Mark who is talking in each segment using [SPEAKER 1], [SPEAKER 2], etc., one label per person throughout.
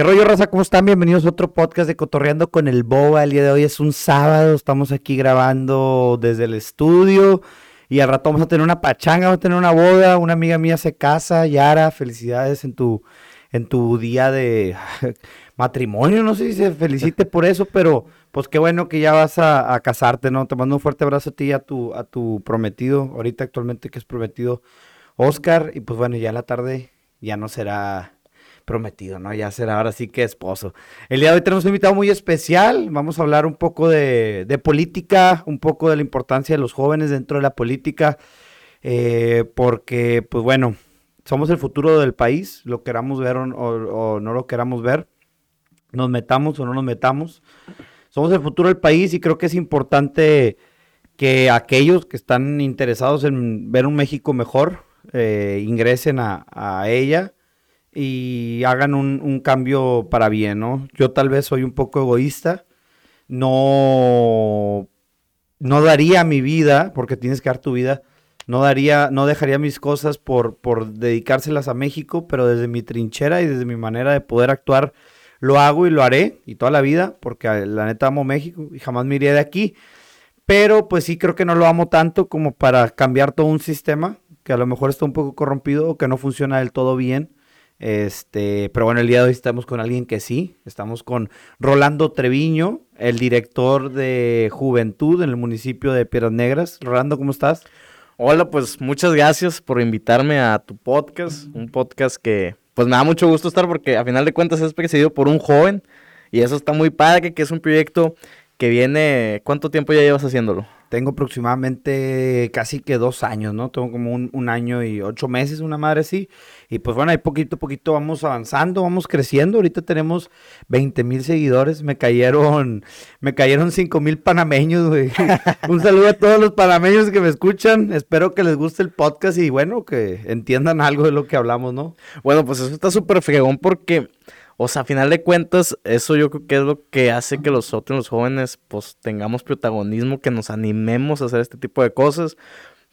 [SPEAKER 1] ¿Qué rollo, raza? ¿Cómo están? Bienvenidos a otro podcast de Cotorreando con el Boba. El día de hoy es un sábado, estamos aquí grabando desde el estudio y al rato vamos a tener una pachanga, vamos a tener una boda, una amiga mía se casa, Yara, felicidades en tu, en tu día de matrimonio, no sé si se felicite por eso, pero pues qué bueno que ya vas a, casarte, ¿no? Te mando un fuerte abrazo a ti y a tu, a tu prometido, ahorita actualmente que es prometido Oscar, y pues bueno, ya la tarde ya no será prometido, ¿no? Ya será ahora sí que esposo. El día de hoy tenemos un invitado muy especial. Vamos a hablar un poco de, política, un poco de la importancia de los jóvenes dentro de la política, eh, porque, pues bueno, somos el futuro del país, lo queramos ver o, no lo queramos ver, nos metamos o no nos metamos. Somos el futuro del país y creo que es importante que aquellos que están interesados en ver un México mejor eh, ingresen a ella y hagan un, cambio para bien, ¿no? Yo tal vez soy un poco egoísta, no, no daría mi vida, porque tienes que dar tu vida, no daría, no dejaría mis cosas por, por dedicárselas a México, pero desde mi trinchera y desde mi manera de poder actuar, lo hago y lo haré, y toda la vida, porque eh, la neta amo México y jamás me iría de aquí. Pero pues sí creo que no lo amo tanto como para cambiar todo un sistema que a lo mejor está un poco corrompido o que no funciona del todo bien. Este, pero bueno, el día de hoy estamos con alguien que sí, estamos con Rolando Treviño, el director de Juventud en el municipio de Piedras Negras. Rolando, ¿cómo estás?
[SPEAKER 2] Hola, pues muchas gracias por invitarme a tu podcast, un podcast que pues me da mucho gusto estar porque a final de cuentas es presidido por un joven y eso está muy padre, que es un proyecto que viene, ¿cuánto tiempo ya llevas haciéndolo?
[SPEAKER 1] Tengo aproximadamente casi que dos años, ¿no? Tengo como un, un año y ocho meses, una madre así. Y pues bueno, ahí poquito a poquito vamos avanzando, vamos creciendo. Ahorita tenemos 20 mil seguidores. Me cayeron, me cayeron 5 mil panameños, güey. Un saludo a todos los panameños que me escuchan. Espero que les guste el podcast y bueno, que entiendan algo de lo que hablamos, ¿no?
[SPEAKER 2] Bueno, pues eso está súper fregón porque, o sea, a final de cuentas, eso yo creo que es lo que hace que nosotros, los jóvenes, pues tengamos protagonismo, que nos animemos a hacer este tipo de cosas,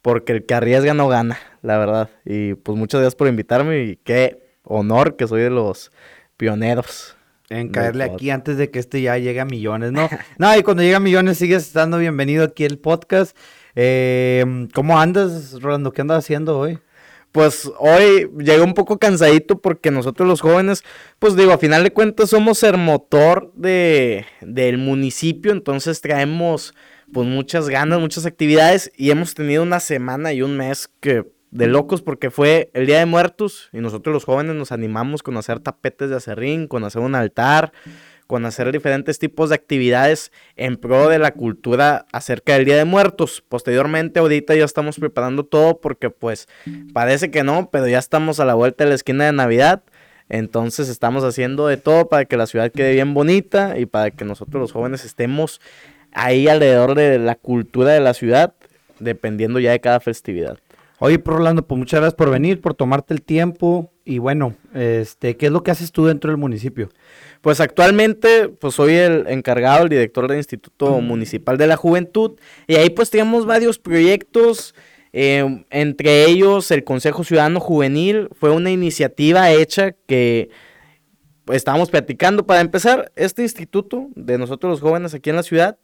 [SPEAKER 2] porque el que arriesga no gana, la verdad. Y pues muchas gracias por invitarme y qué honor que soy de los pioneros.
[SPEAKER 1] En caerle aquí antes de que este ya llegue a millones, ¿no? No, y cuando llega a millones sigues estando bienvenido aquí al podcast. Eh, ¿Cómo andas, Rolando? ¿Qué andas haciendo hoy?
[SPEAKER 2] Pues hoy llegué un poco cansadito porque nosotros los jóvenes, pues digo, a final de cuentas somos el motor de, del municipio, entonces traemos pues muchas ganas, muchas actividades y hemos tenido una semana y un mes que de locos porque fue el Día de Muertos y nosotros los jóvenes nos animamos con hacer tapetes de acerrín, con hacer un altar, con hacer diferentes tipos de actividades en pro de la cultura acerca del Día de Muertos. Posteriormente, ahorita ya estamos preparando todo porque pues parece que no, pero ya estamos a la vuelta de la esquina de Navidad. Entonces estamos haciendo de todo para que la ciudad quede bien bonita y para que nosotros los jóvenes estemos ahí alrededor de la cultura de la ciudad, dependiendo ya de cada festividad.
[SPEAKER 1] Oye, pues, Rolando, pues muchas gracias por venir, por tomarte el tiempo. Y bueno, este, ¿qué es lo que haces tú dentro del municipio?
[SPEAKER 2] Pues actualmente, pues soy el encargado, el director del Instituto Municipal de la Juventud, y ahí pues tenemos varios proyectos, eh, entre ellos el Consejo Ciudadano Juvenil, fue una iniciativa hecha que pues, estábamos platicando. Para empezar, este instituto de nosotros los jóvenes aquí en la ciudad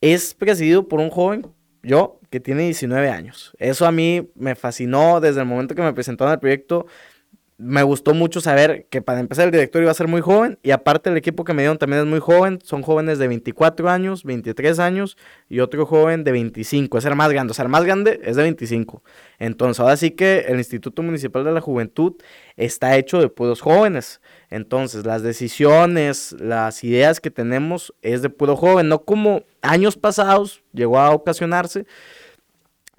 [SPEAKER 2] es presidido por un joven, yo, que tiene 19 años. Eso a mí me fascinó desde el momento que me presentaron el proyecto me gustó mucho saber que para empezar el director iba a ser muy joven y aparte el equipo que me dieron también es muy joven, son jóvenes de 24 años, 23 años y otro joven de 25, es el más grande, o sea, el más grande es de 25. Entonces, ahora sí que el Instituto Municipal de la Juventud está hecho de puros jóvenes. Entonces, las decisiones, las ideas que tenemos es de puro joven, no como años pasados llegó a ocasionarse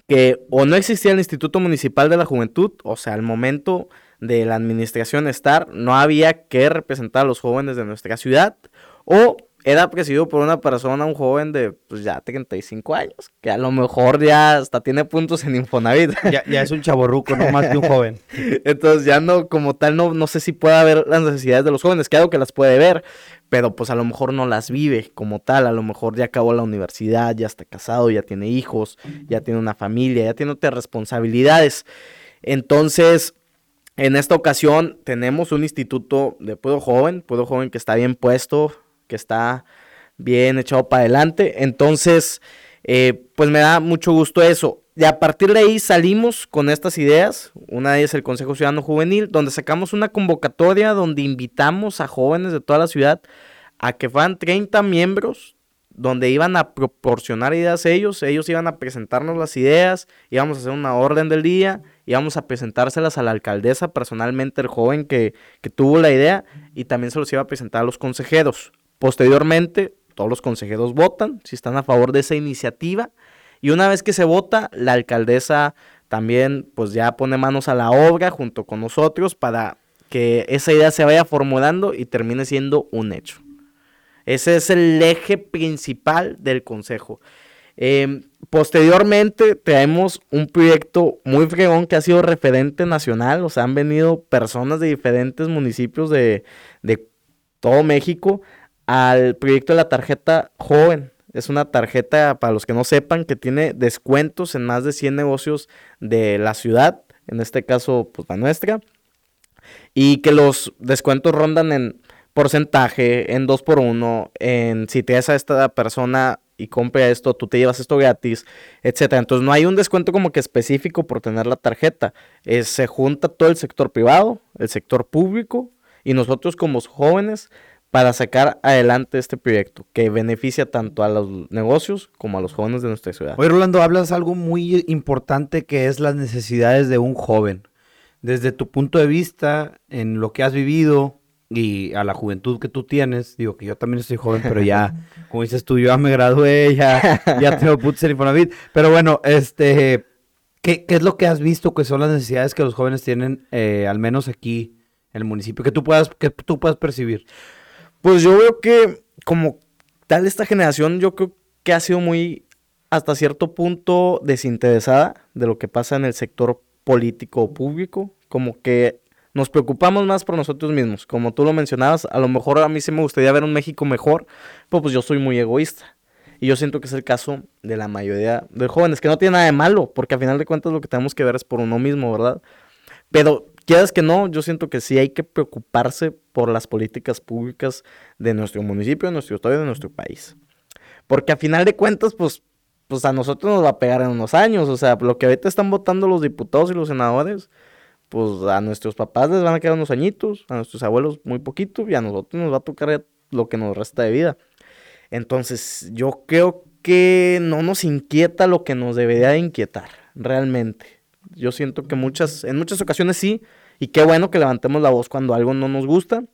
[SPEAKER 2] que o no existía el Instituto Municipal de la Juventud, o sea, al momento de la administración estar, no había que representar a los jóvenes de nuestra ciudad, o era presidido por una persona, un joven de pues ya 35 años, que a lo mejor ya hasta tiene puntos en Infonavit.
[SPEAKER 1] Ya, ya es un chaborruco, no más que un joven.
[SPEAKER 2] Entonces ya no, como tal, no, no sé si pueda ver las necesidades de los jóvenes, claro que las puede ver, pero pues a lo mejor no las vive como tal, a lo mejor ya acabó la universidad, ya está casado, ya tiene hijos, ya tiene una familia, ya tiene otras responsabilidades. Entonces, En esta ocasión tenemos un instituto de pueblo joven, pueblo joven que está bien puesto, que está bien echado para adelante. Entonces, eh, pues me da mucho gusto eso. Y a partir de ahí salimos con estas ideas. Una de ellas es el Consejo Ciudadano Juvenil, donde sacamos una convocatoria donde invitamos a jóvenes de toda la ciudad a que fueran 30 miembros, donde iban a proporcionar ideas ellos, ellos iban a presentarnos las ideas, íbamos a hacer una orden del día, íbamos a presentárselas a la alcaldesa personalmente, el joven que, que tuvo la idea, y también se los iba a presentar a los consejeros. Posteriormente, todos los consejeros votan si están a favor de esa iniciativa y una vez que se vota, la alcaldesa también pues ya pone manos a la obra junto con nosotros para que esa idea se vaya formulando y termine siendo un hecho. Ese es el eje principal del consejo. Em, posteriormente traemos un proyecto muy fregón que ha sido referente nacional, o sea, han venido personas de diferentes municipios de, de todo México al proyecto de la tarjeta joven. Es una tarjeta, para los que no sepan, que tiene descuentos en más de 100 negocios de la ciudad, en este caso, pues la nuestra, y que los descuentos rondan en porcentaje, en 2 por 1 en si te das a esta persona y compra esto, tú te llevas esto gratis, etcétera. Entonces no hay un descuento como que específico por tener la tarjeta. se junta todo el sector privado, el sector público y nosotros como jóvenes para sacar adelante este proyecto que beneficia tanto a los negocios como a los jóvenes de nuestra ciudad.
[SPEAKER 1] Oye, Rolando, hablas algo muy importante que es las necesidades de un joven. Desde tu punto de vista, en lo que has vivido y a la juventud que tú tienes, digo que yo también estoy joven, pero ya, como dices tú, yo ya me gradué, ya, ya tengo putz en Infonavit. Pero bueno, este, ¿qué, es lo que has visto que son las necesidades que los jóvenes tienen, eh, al menos aquí en el municipio, que tú puedas, que tú puedas percibir?
[SPEAKER 2] Pues yo veo que como tal esta generación yo creo que ha sido muy hasta cierto punto desinteresada de lo que pasa en el sector político o público, como que nos preocupamos más por nosotros mismos, como tú lo mencionabas, a lo mejor a mí sí me gustaría ver un México mejor, pero pues yo soy muy egoísta. Y yo siento que es el caso de la mayoría de jóvenes, que no tiene nada de malo, porque al final de cuentas lo que tenemos que ver es por uno mismo, ¿verdad? Pero quieras que no, yo siento que sí hay que preocuparse por las políticas públicas de nuestro municipio, de nuestro estado y de nuestro país. Porque a final de cuentas, pues, pues a nosotros nos va a pegar en unos años. O sea, lo que ahorita están votando los diputados y los senadores, pues a nuestros papás les van a quedar unos añitos, a nuestros abuelos muy poquito, y a nosotros nos va a tocar lo que nos resta de vida. Entonces, yo creo que no nos inquieta lo que nos debería de inquietar, realmente. Yo siento que muchas, en muchas ocasiones sí, y qué bueno que levantemos la voz cuando algo no nos gusta.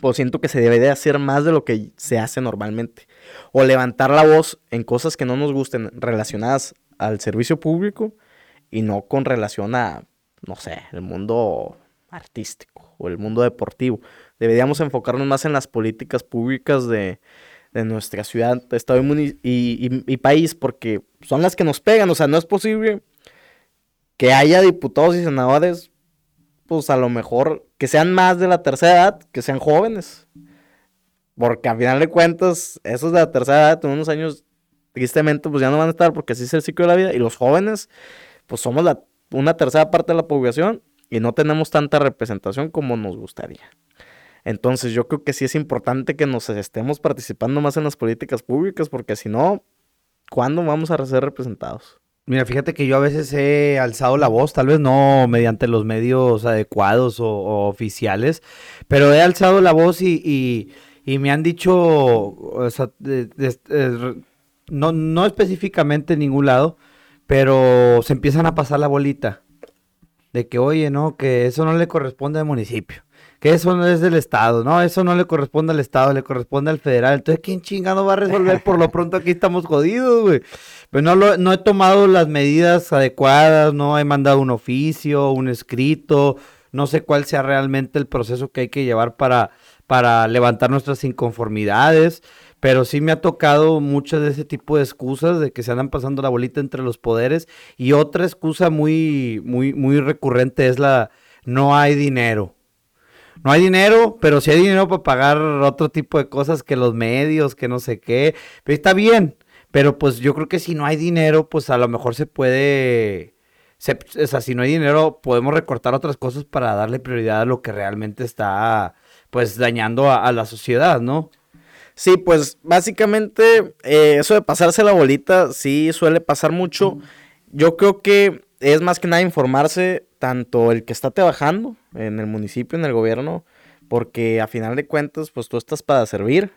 [SPEAKER 2] Pues siento que se debe de hacer más de lo que se hace normalmente. O levantar la voz en cosas que no nos gusten relacionadas al servicio público y no con relación a, no sé, el mundo artístico o el mundo deportivo. Deberíamos enfocarnos más en las políticas públicas de, nuestra ciudad, estado y, país, porque son las que nos pegan. O sea, no es posible que haya diputados y senadores pues a lo mejor que sean más de la tercera edad, que sean jóvenes. Porque a final de cuentas, esos de la tercera edad, en unos años, tristemente, pues ya no van a estar porque así es el ciclo de la vida. Y los jóvenes, pues somos la, una tercera parte de la población y no tenemos tanta representación como nos gustaría. Entonces yo creo que sí es importante que nos estemos participando más en las políticas públicas porque si no, ¿cuándo vamos a ser representados?
[SPEAKER 1] Mira, fíjate que yo a veces he alzado la voz, tal vez no mediante los medios adecuados o, oficiales, pero he alzado la voz y, me han dicho, no, no específicamente en ningún lado, pero se empiezan a pasar la bolita de que, oye, no, que eso no le corresponde al municipio que eso no es del Estado, no, eso no le corresponde al Estado, le corresponde al federal. Entonces, ¿quién chingado va a resolver? Por lo pronto aquí estamos jodidos, güey. Pero no, lo, no he tomado las medidas adecuadas, no he mandado un oficio, un escrito, no sé cuál sea realmente el proceso que hay que llevar para levantar nuestras inconformidades. Pero sí me ha tocado muchas de ese tipo de excusas de que se andan pasando la bolita entre los poderes. Y otra excusa muy, muy, muy recurrente es la no hay dinero no hay dinero, pero sí hay dinero para pagar otro tipo de cosas que los medios, que no sé qué. Pero está bien. Pero pues yo creo que si no hay dinero, pues a lo mejor se puede o sea, si no hay dinero, podemos recortar otras cosas para darle prioridad a lo que realmente está, pues, dañando a, la sociedad, ¿no?
[SPEAKER 2] Sí, pues básicamente eh, eso de pasarse la bolita sí suele pasar mucho. Yo creo que es más que nada informarse tanto el que está trabajando en el municipio, en el gobierno, porque a final de cuentas, pues tú estás para servir.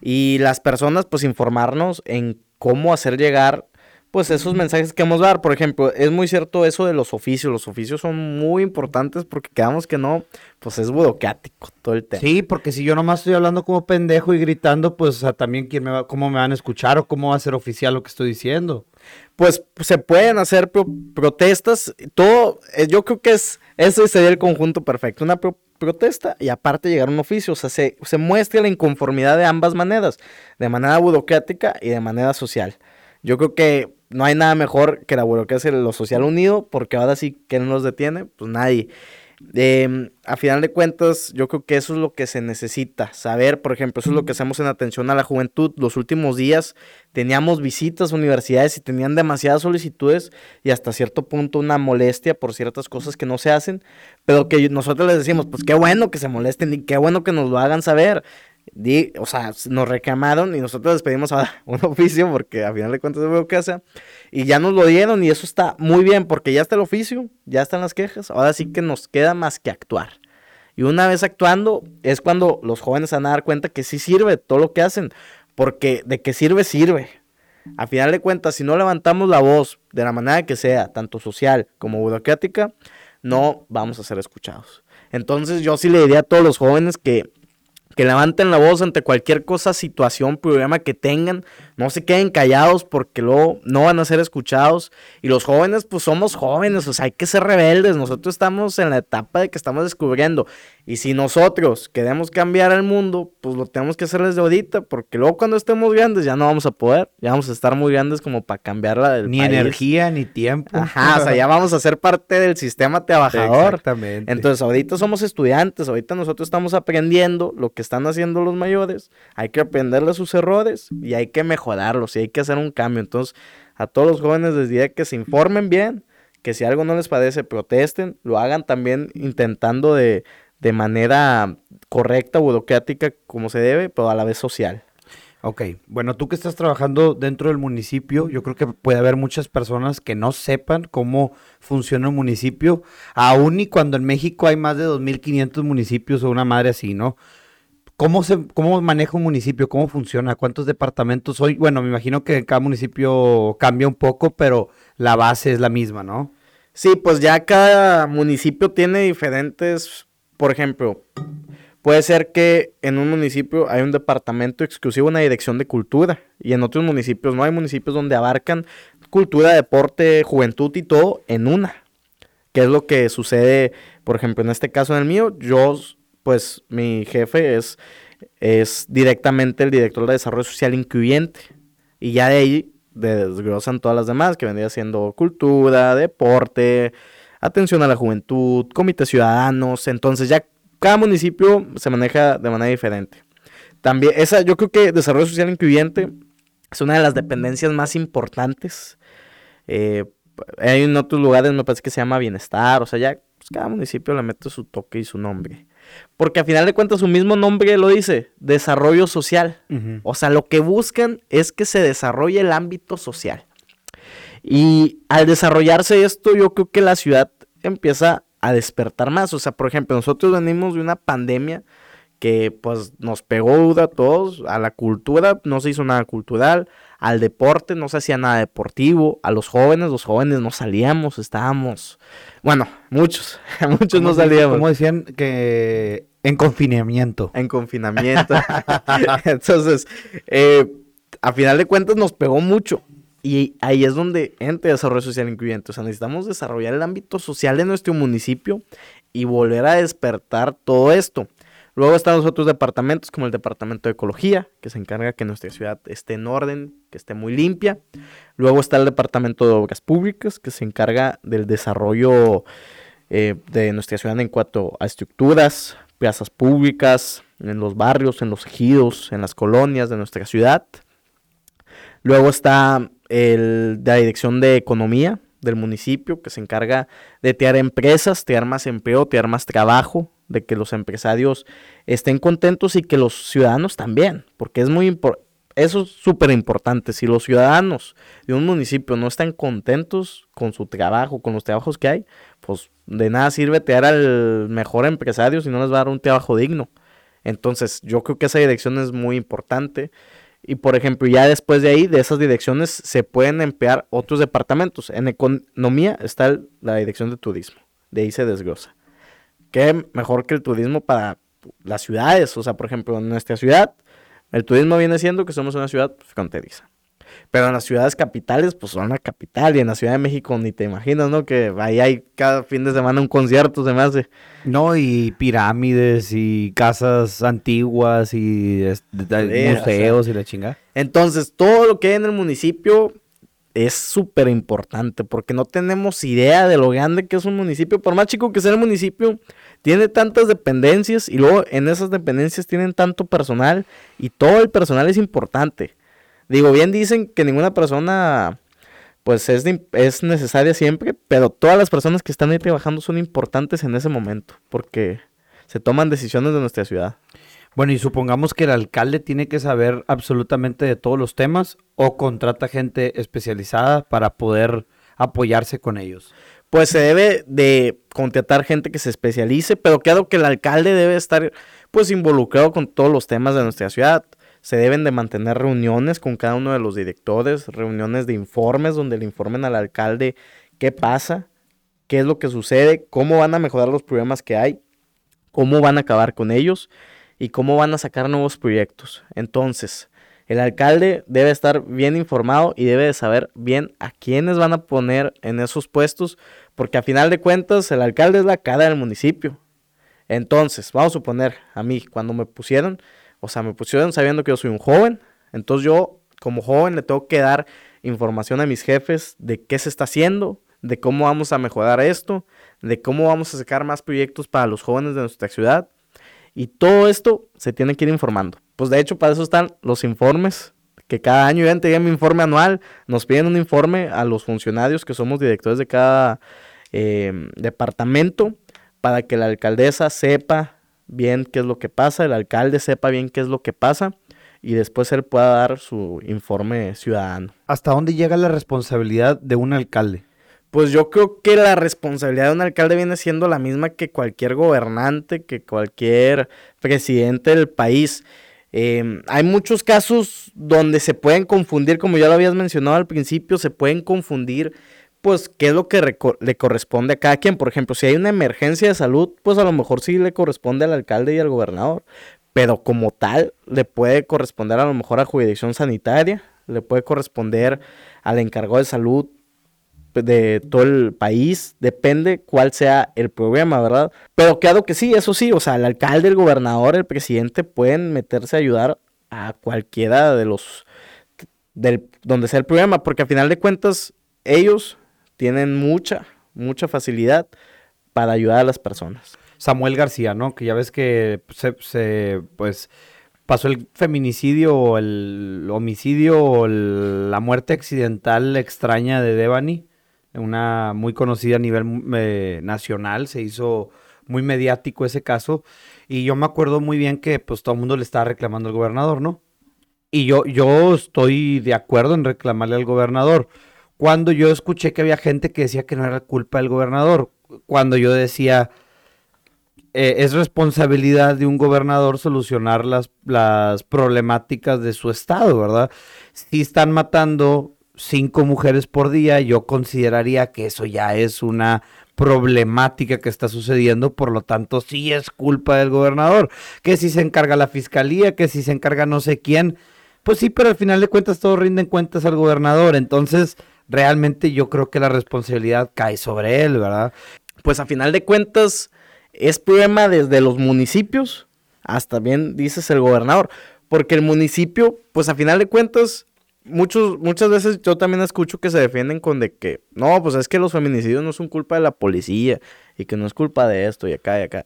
[SPEAKER 2] Y las personas, pues informarnos en cómo hacer llegar pues esos mensajes que vamos a dar. Por ejemplo, es muy cierto eso de los oficios. Los oficios son muy importantes porque quedamos que no, pues es burocrático todo el tema.
[SPEAKER 1] Sí, porque si yo nomás estoy hablando como pendejo y gritando, pues también quién me va, cómo me van a escuchar o cómo va a ser oficial lo que estoy diciendo.
[SPEAKER 2] Pues se pueden hacer protestas, todo, eh, yo creo que es, eso sería el conjunto perfecto, una protesta y aparte llegar a un oficio, o sea, se, se muestra la inconformidad de ambas maneras, de manera burocrática y de manera social. Yo creo que no hay nada mejor que la burocracia de lo social unido, porque ahora sí, que nos detiene? Pues nadie. Em, a final de cuentas, yo creo que eso es lo que se necesita, saber, por ejemplo, eso es lo que hacemos en atención a la juventud. Los últimos días teníamos visitas a universidades y tenían demasiadas solicitudes y hasta cierto punto una molestia por ciertas cosas que no se hacen, pero que nosotros les decimos, pues qué bueno que se molesten y qué bueno que nos lo hagan saber o sea, nos reclamaron y nosotros les pedimos ahora un oficio porque a final de cuentas veo casa y ya nos lo dieron y eso está muy bien porque ya está el oficio, ya están las quejas, ahora sí que nos queda más que actuar. Y una vez actuando es cuando los jóvenes van a dar cuenta que sí sirve todo lo que hacen, porque de que sirve, sirve. A final de cuentas, si no levantamos la voz de la manera que sea, tanto social como burocrática, no vamos a ser escuchados. Entonces yo sí le diría a todos los jóvenes que que levanten la voz ante cualquier cosa, situación, problema que tengan, no se queden callados porque luego no van a ser escuchados. Y los jóvenes, pues somos jóvenes, o sea, hay que ser rebeldes, nosotros estamos en la etapa de que estamos descubriendo. Y si nosotros queremos cambiar el mundo, pues lo tenemos que hacer desde ahorita, porque luego cuando estemos grandes ya no vamos a poder, ya vamos a estar muy grandes como para cambiarla del
[SPEAKER 1] Ni energía, ni tiempo.
[SPEAKER 2] Ajá, o sea, ya vamos a ser parte del sistema trabajador. Exactamente. Entonces, ahorita somos estudiantes, ahorita nosotros estamos aprendiendo lo que están haciendo los mayores, hay que aprenderle sus errores y hay que mejorarlos y hay que hacer un cambio. Entonces, a todos los jóvenes les diría que se informen bien, que si algo no les parece, protesten, lo hagan también intentando de de manera correcta, burocrática, como se debe, pero a la vez social.
[SPEAKER 1] Ok, bueno, tú que estás trabajando dentro del municipio, yo creo que puede haber muchas personas que no sepan cómo funciona un municipio, aún y cuando en México hay más de 2.500 municipios o una madre así, ¿no? ¿Cómo, se, ¿Cómo maneja un municipio? ¿Cómo funciona? ¿Cuántos departamentos hoy? Bueno, me imagino que cada municipio cambia un poco, pero la base es la misma, ¿no?
[SPEAKER 2] Sí, pues ya cada municipio tiene diferentes por ejemplo, puede ser que en un municipio hay un departamento exclusivo, una dirección de cultura, y en otros municipios no hay municipios donde abarcan cultura, deporte, juventud y todo en una. ¿Qué es lo que sucede, por ejemplo, en este caso en el mío? Yo, pues mi jefe es, es directamente el director de desarrollo social incluyente, y ya de ahí desglosan todas las demás, que vendría siendo cultura, deporte, atención a la juventud, comités ciudadanos, entonces ya cada municipio se maneja de manera diferente. También, esa, yo creo que desarrollo social incluyente es una de las dependencias más importantes. Eh, hay en otros lugares, me parece que se llama bienestar, o sea, ya pues, cada municipio le mete su toque y su nombre. Porque al final de cuentas su mismo nombre lo dice, desarrollo social. O sea, lo que buscan es que se desarrolle el ámbito social. Y al desarrollarse esto, yo creo que la ciudad empieza a despertar más. O sea, por ejemplo, nosotros venimos de una pandemia que pues nos pegó a todos, a la cultura no se hizo nada cultural, al deporte no se hacía nada deportivo, a los jóvenes, los jóvenes no salíamos, estábamos, bueno, muchos, muchos no salíamos.
[SPEAKER 1] Como decían que en confinamiento.
[SPEAKER 2] En confinamiento. Entonces, eh, a final de cuentas nos pegó mucho. Y ahí es donde entra el desarrollo social incluyente. O sea, necesitamos desarrollar el ámbito social de nuestro municipio y volver a despertar todo esto. Luego están los otros departamentos, como el departamento de ecología, que se encarga que nuestra ciudad esté en orden, que esté muy limpia. Luego está el departamento de obras públicas, que se encarga del desarrollo eh, de nuestra ciudad en cuanto a estructuras, plazas públicas, en los barrios, en los ejidos, en las colonias de nuestra ciudad. Luego está el, de la Dirección de Economía, del municipio que se encarga de crear empresas, crear más empleo, crear más trabajo, de que los empresarios estén contentos y que los ciudadanos también, porque es muy importante. Eso es súper importante. Si los ciudadanos de un municipio no están contentos con su trabajo, con los trabajos que hay, pues de nada sirve tener al mejor empresario si no les va a dar un trabajo digno. Entonces, yo creo que esa dirección es muy importante. Y por ejemplo, ya después de ahí, de esas direcciones, se pueden emplear otros departamentos. En economía está la dirección de turismo. De ahí se desglosa. ¿Qué mejor que el turismo para las ciudades? O sea, por ejemplo, en nuestra ciudad, el turismo viene siendo que somos una ciudad fronteriza. Pero en las ciudades capitales, pues son la capital. Y en la Ciudad de México ni te imaginas, ¿no? Que ahí hay cada fin de semana un concierto, se me hace.
[SPEAKER 1] No, y pirámides y casas antiguas y museos y la chingada.
[SPEAKER 2] Entonces, todo lo que hay en el municipio es súper importante porque no tenemos idea de lo grande que es un municipio. Por más chico que sea el municipio, tiene tantas dependencias y luego en esas dependencias tienen tanto personal y todo el personal es importante. Digo, bien dicen que ninguna persona pues es, es necesaria siempre, pero todas las personas que están ahí trabajando son importantes en ese momento, porque se toman decisiones de nuestra ciudad.
[SPEAKER 1] Bueno, y supongamos que el alcalde tiene que saber absolutamente de todos los temas o contrata gente especializada para poder apoyarse con ellos.
[SPEAKER 2] Pues se debe de contratar gente que se especialice, pero claro que el alcalde debe estar pues involucrado con todos los temas de nuestra ciudad se deben de mantener reuniones con cada uno de los directores, reuniones de informes donde le informen al alcalde qué pasa, qué es lo que sucede, cómo van a mejorar los problemas que hay, cómo van a acabar con ellos y cómo van a sacar nuevos proyectos. Entonces, el alcalde debe estar bien informado y debe de saber bien a quiénes van a poner en esos puestos, porque a final de cuentas el alcalde es la cara del municipio. Entonces, vamos a suponer, a mí, cuando me pusieron, o sea, me pusieron sabiendo que yo soy un joven, entonces yo como joven le tengo que dar información a mis jefes de qué se está haciendo, de cómo vamos a mejorar esto, de cómo vamos a sacar más proyectos para los jóvenes de nuestra ciudad. Y todo esto se tiene que ir informando. Pues de hecho, para eso están los informes, que cada año ya entregué mi informe anual, nos piden un informe a los funcionarios que somos directores de cada eh, departamento para que la alcaldesa sepa bien qué es lo que pasa, el alcalde sepa bien qué es lo que pasa y después él pueda dar su informe ciudadano.
[SPEAKER 1] ¿Hasta dónde llega la responsabilidad de un alcalde?
[SPEAKER 2] Pues yo creo que la responsabilidad de un alcalde viene siendo la misma que cualquier gobernante, que cualquier presidente del país. Em, hay muchos casos donde se pueden confundir, como ya lo habías mencionado al principio, se pueden confundir pues, qué es lo que le corresponde a cada quien. Por ejemplo, si hay una emergencia de salud, pues a lo mejor sí le corresponde al alcalde y al gobernador. Pero como tal, le puede corresponder a lo mejor a jurisdicción sanitaria, le puede corresponder al encargado de salud de todo el país, depende cuál sea el problema, ¿verdad? Pero claro que sí, eso sí, o sea, el alcalde, el gobernador, el presidente pueden meterse a ayudar a cualquiera de los, del, donde sea el problema, porque a final de cuentas, ellos tienen mucha, mucha facilidad para ayudar a las personas.
[SPEAKER 1] Samuel García, ¿no? Que ya ves que se, pues, pasó el feminicidio el homicidio la muerte accidental extraña de Devani, una muy conocida a nivel eh, nacional, se hizo muy mediático ese caso, y yo me acuerdo muy bien que pues todo el mundo le estaba reclamando al gobernador, ¿no? Y yo, yo estoy de acuerdo en reclamarle al gobernador, cuando yo escuché que había gente que decía que no era culpa del gobernador, cuando yo decía, eh, es responsabilidad de un gobernador solucionar las, las problemáticas de su estado, ¿verdad? Si están matando cinco mujeres por día, yo consideraría que eso ya es una problemática que está sucediendo, por lo tanto sí es culpa del gobernador, que si se encarga la fiscalía, que si se encarga no sé quién, pues sí, pero al final de cuentas todo rinden cuentas al gobernador, entonces realmente yo creo que la responsabilidad cae sobre él, ¿verdad?
[SPEAKER 2] Pues a final de cuentas es problema desde los municipios hasta bien dices el gobernador, porque el municipio, pues a final de cuentas muchos, muchas veces yo también escucho que se defienden con de que, no, pues es que los feminicidios no son culpa de la policía y que no es culpa de esto y acá y acá.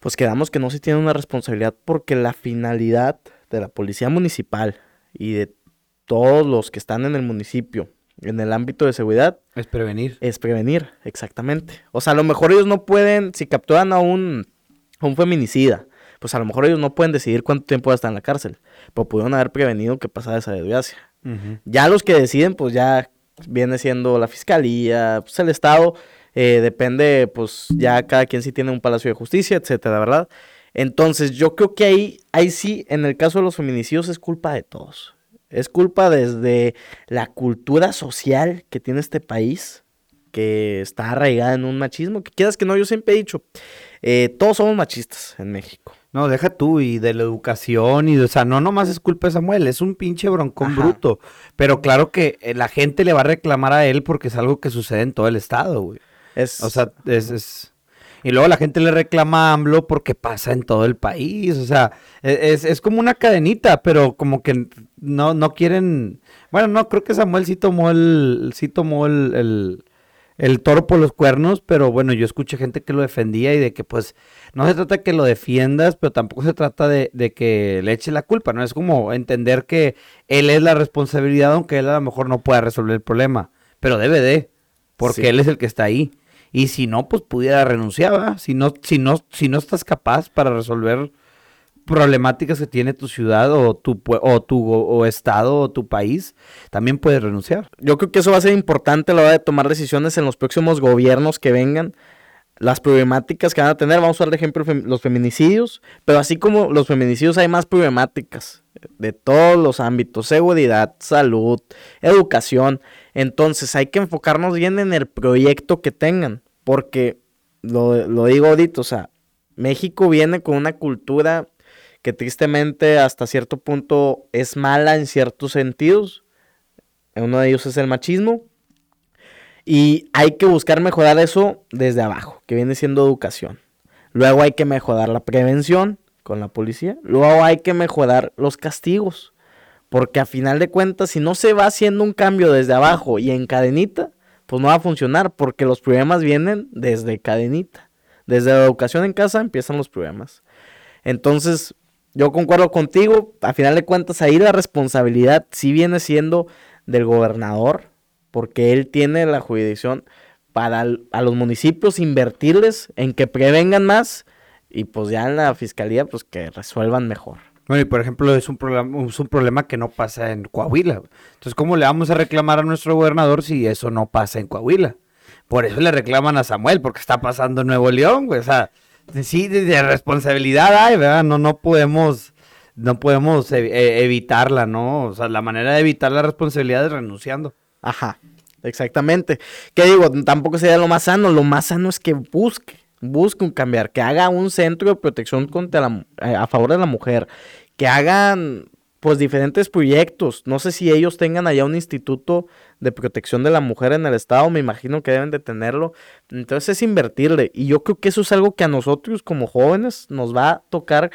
[SPEAKER 2] Pues quedamos que no se tiene una responsabilidad porque la finalidad de la policía municipal y de todos los que están en el municipio en el ámbito de seguridad.
[SPEAKER 1] Es prevenir.
[SPEAKER 2] Es prevenir, exactamente. O sea, a lo mejor ellos no pueden, si capturan a un, a un feminicida, pues a lo mejor ellos no pueden decidir cuánto tiempo va a estar en la cárcel, pero pudieron haber prevenido que pasara esa desgracia. Ya los que deciden, pues ya viene siendo la fiscalía, pues el Estado, eh, depende, pues ya cada quien sí tiene un palacio de justicia, etcétera, ¿verdad? Entonces, yo creo que ahí, ahí sí, en el caso de los feminicidios, es culpa de todos. Es culpa desde la cultura social que tiene este país, que está arraigada en un machismo, que quieras que no, yo siempre he dicho, eh, todos somos machistas en México.
[SPEAKER 1] No, deja tú, y de la educación, y de, o sea, no nomás es culpa de Samuel, es un pinche broncón bruto. Pero claro que eh, la gente le va a reclamar a él porque es algo que sucede en todo el estado, güey. Es... O sea, es, es... Y luego la gente le reclama a AMLO porque pasa en todo el país. O sea, e, es, es, como una cadenita, pero como que no, no quieren. Bueno, no, creo que Samuel sí tomó el. sí tomó el, el, el toro por los cuernos, pero bueno, yo escuché gente que lo defendía y de que pues no se trata de que lo defiendas, pero tampoco se trata de, de, que le eche la culpa, ¿no? Es como entender que él es la responsabilidad, aunque él a lo mejor no pueda resolver el problema, pero debe de, porque sí. él es el que está ahí. Y si no, pues pudiera renunciar, Si no, si no, si no estás capaz para resolver problemáticas que tiene tu ciudad o tu, o tu o estado o tu país, también puedes renunciar.
[SPEAKER 2] Yo creo que eso va a ser importante a la hora de tomar decisiones en los próximos gobiernos que vengan. Las problemáticas que van a tener, vamos a usar de ejemplo los feminicidios, pero así como los feminicidios hay más problemáticas de todos los ámbitos, seguridad, salud, educación. Entonces hay que enfocarnos bien en el proyecto que tengan, porque lo, lo digo ahorita, o sea, México viene con una cultura que tristemente hasta cierto punto es mala en ciertos sentidos. Uno de ellos es el machismo. Y hay que buscar mejorar eso desde abajo, que viene siendo educación. Luego hay que mejorar la prevención con la policía. Luego hay que mejorar los castigos. Porque a final de cuentas, si no se va haciendo un cambio desde abajo y en cadenita, pues no va a funcionar. Porque los problemas vienen desde cadenita. Desde la educación en casa empiezan los problemas. Entonces, yo concuerdo contigo, a final de cuentas ahí la responsabilidad sí viene siendo del gobernador, porque él tiene la jurisdicción para a los municipios invertirles en que prevengan más y pues ya en la fiscalía pues que resuelvan mejor.
[SPEAKER 1] Bueno, y por ejemplo es un, problema, es un problema que no pasa en Coahuila. Entonces, ¿cómo le vamos a reclamar a nuestro gobernador si eso no pasa en Coahuila? Por eso le reclaman a Samuel, porque está pasando en Nuevo León, güey. O sea, sí, de responsabilidad hay, ¿verdad? No, no podemos, no podemos ev evitarla, ¿no? O sea, la manera de evitar la responsabilidad es renunciando.
[SPEAKER 2] Ajá, exactamente. ¿Qué digo? Tampoco sería lo más sano. Lo más sano es que busque, busque un cambiar, que haga un centro de protección contra la, eh, a favor de la mujer, que hagan pues diferentes proyectos. No sé si ellos tengan allá un instituto de protección de la mujer en el estado, me imagino que deben de tenerlo. Entonces es invertirle y yo creo que eso es algo que a nosotros como jóvenes nos va a tocar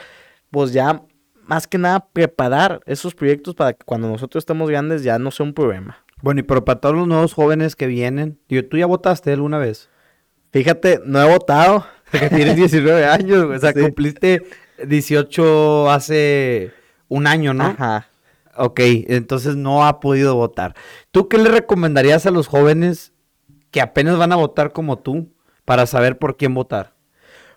[SPEAKER 2] pues ya más que nada preparar esos proyectos para que cuando nosotros estemos grandes ya no sea un problema.
[SPEAKER 1] Bueno, y pero para todos los nuevos jóvenes que vienen, ¿tú ya votaste alguna vez?
[SPEAKER 2] Fíjate, no he votado.
[SPEAKER 1] Porque tienes 19 años, o sea, sí. cumpliste 18 hace un año, ¿no?
[SPEAKER 2] Ajá.
[SPEAKER 1] Ok, entonces no ha podido votar. ¿Tú qué le recomendarías a los jóvenes que apenas van a votar como tú para saber por quién votar?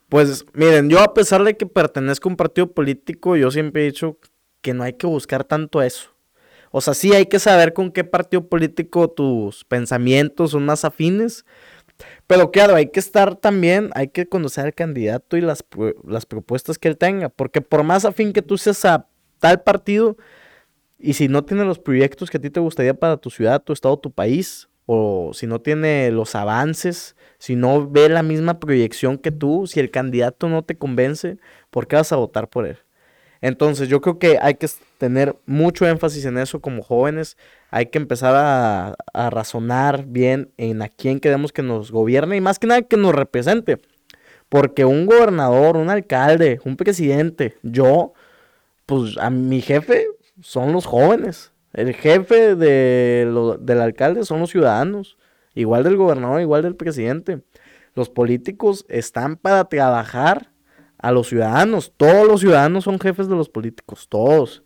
[SPEAKER 2] Pues miren, yo a pesar de que pertenezco a un partido político, yo siempre he dicho que no hay que buscar tanto eso. O sea, sí hay que saber con qué partido político tus pensamientos son más afines, pero claro, hay que estar también, hay que conocer al candidato y las, las propuestas que él tenga, porque por más afín que tú seas a tal partido, y si no tiene los proyectos que a ti te gustaría para tu ciudad, tu estado, tu país, o si no tiene los avances, si no ve la misma proyección que tú, si el candidato no te convence, ¿por qué vas a votar por él? Entonces yo creo que hay que tener mucho énfasis en eso como jóvenes, hay que empezar a, a razonar bien en a quién queremos que nos gobierne y más que nada que nos represente. Porque un gobernador, un alcalde, un presidente, yo, pues a mi jefe son los jóvenes. El jefe de lo, del alcalde son los ciudadanos. Igual del gobernador, igual del presidente. Los políticos están para trabajar a los ciudadanos. Todos los ciudadanos son jefes de los políticos, todos.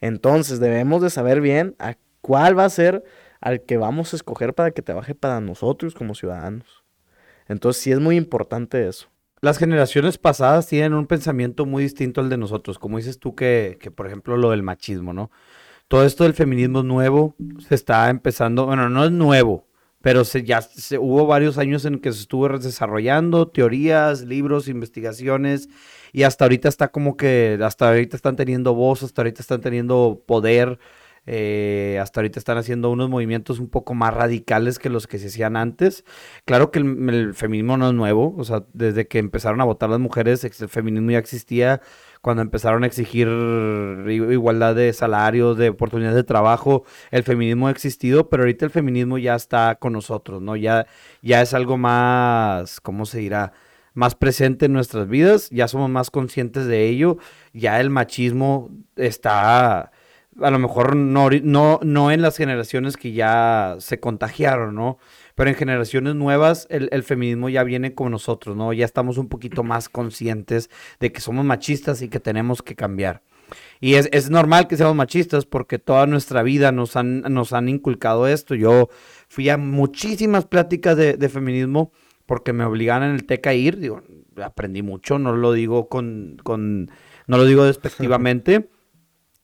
[SPEAKER 2] Entonces debemos de saber bien a cuál va a ser al que vamos a escoger para que trabaje para nosotros como ciudadanos. Entonces sí es muy importante eso.
[SPEAKER 1] Las generaciones pasadas tienen un pensamiento muy distinto al de nosotros, como dices tú que, que por ejemplo lo del machismo, ¿no? Todo esto del feminismo nuevo se está empezando, bueno, no es nuevo, pero se, ya se, hubo varios años en que se estuvo desarrollando teorías, libros, investigaciones, y hasta ahorita está como que, hasta ahorita están teniendo voz, hasta ahorita están teniendo poder, eh, hasta ahorita están haciendo unos movimientos un poco más radicales que los que se hacían antes. Claro que el, feminismo no es nuevo, o sea, desde que empezaron a votar las mujeres, el feminismo ya existía. Cuando empezaron a exigir igualdad de salarios, de oportunidades de trabajo, el feminismo ha existido, pero ahorita el feminismo ya está con nosotros, ¿no? Ya, ya es algo más, ¿cómo se dirá? más presente en nuestras vidas, ya somos más conscientes de ello, ya el machismo está a lo mejor no, no, no en las generaciones que ya se contagiaron, ¿no? Pero en generaciones nuevas el, feminismo ya viene con nosotros, ¿no? Ya estamos un poquito más conscientes de que somos machistas y que tenemos que cambiar. Y es, normal que seamos machistas porque toda nuestra vida nos han, nos han inculcado esto. Yo fui a muchísimas pláticas de, de feminismo porque me obligaban en el TEC a ir. Digo, aprendí mucho, no lo digo con, con no lo digo despectivamente.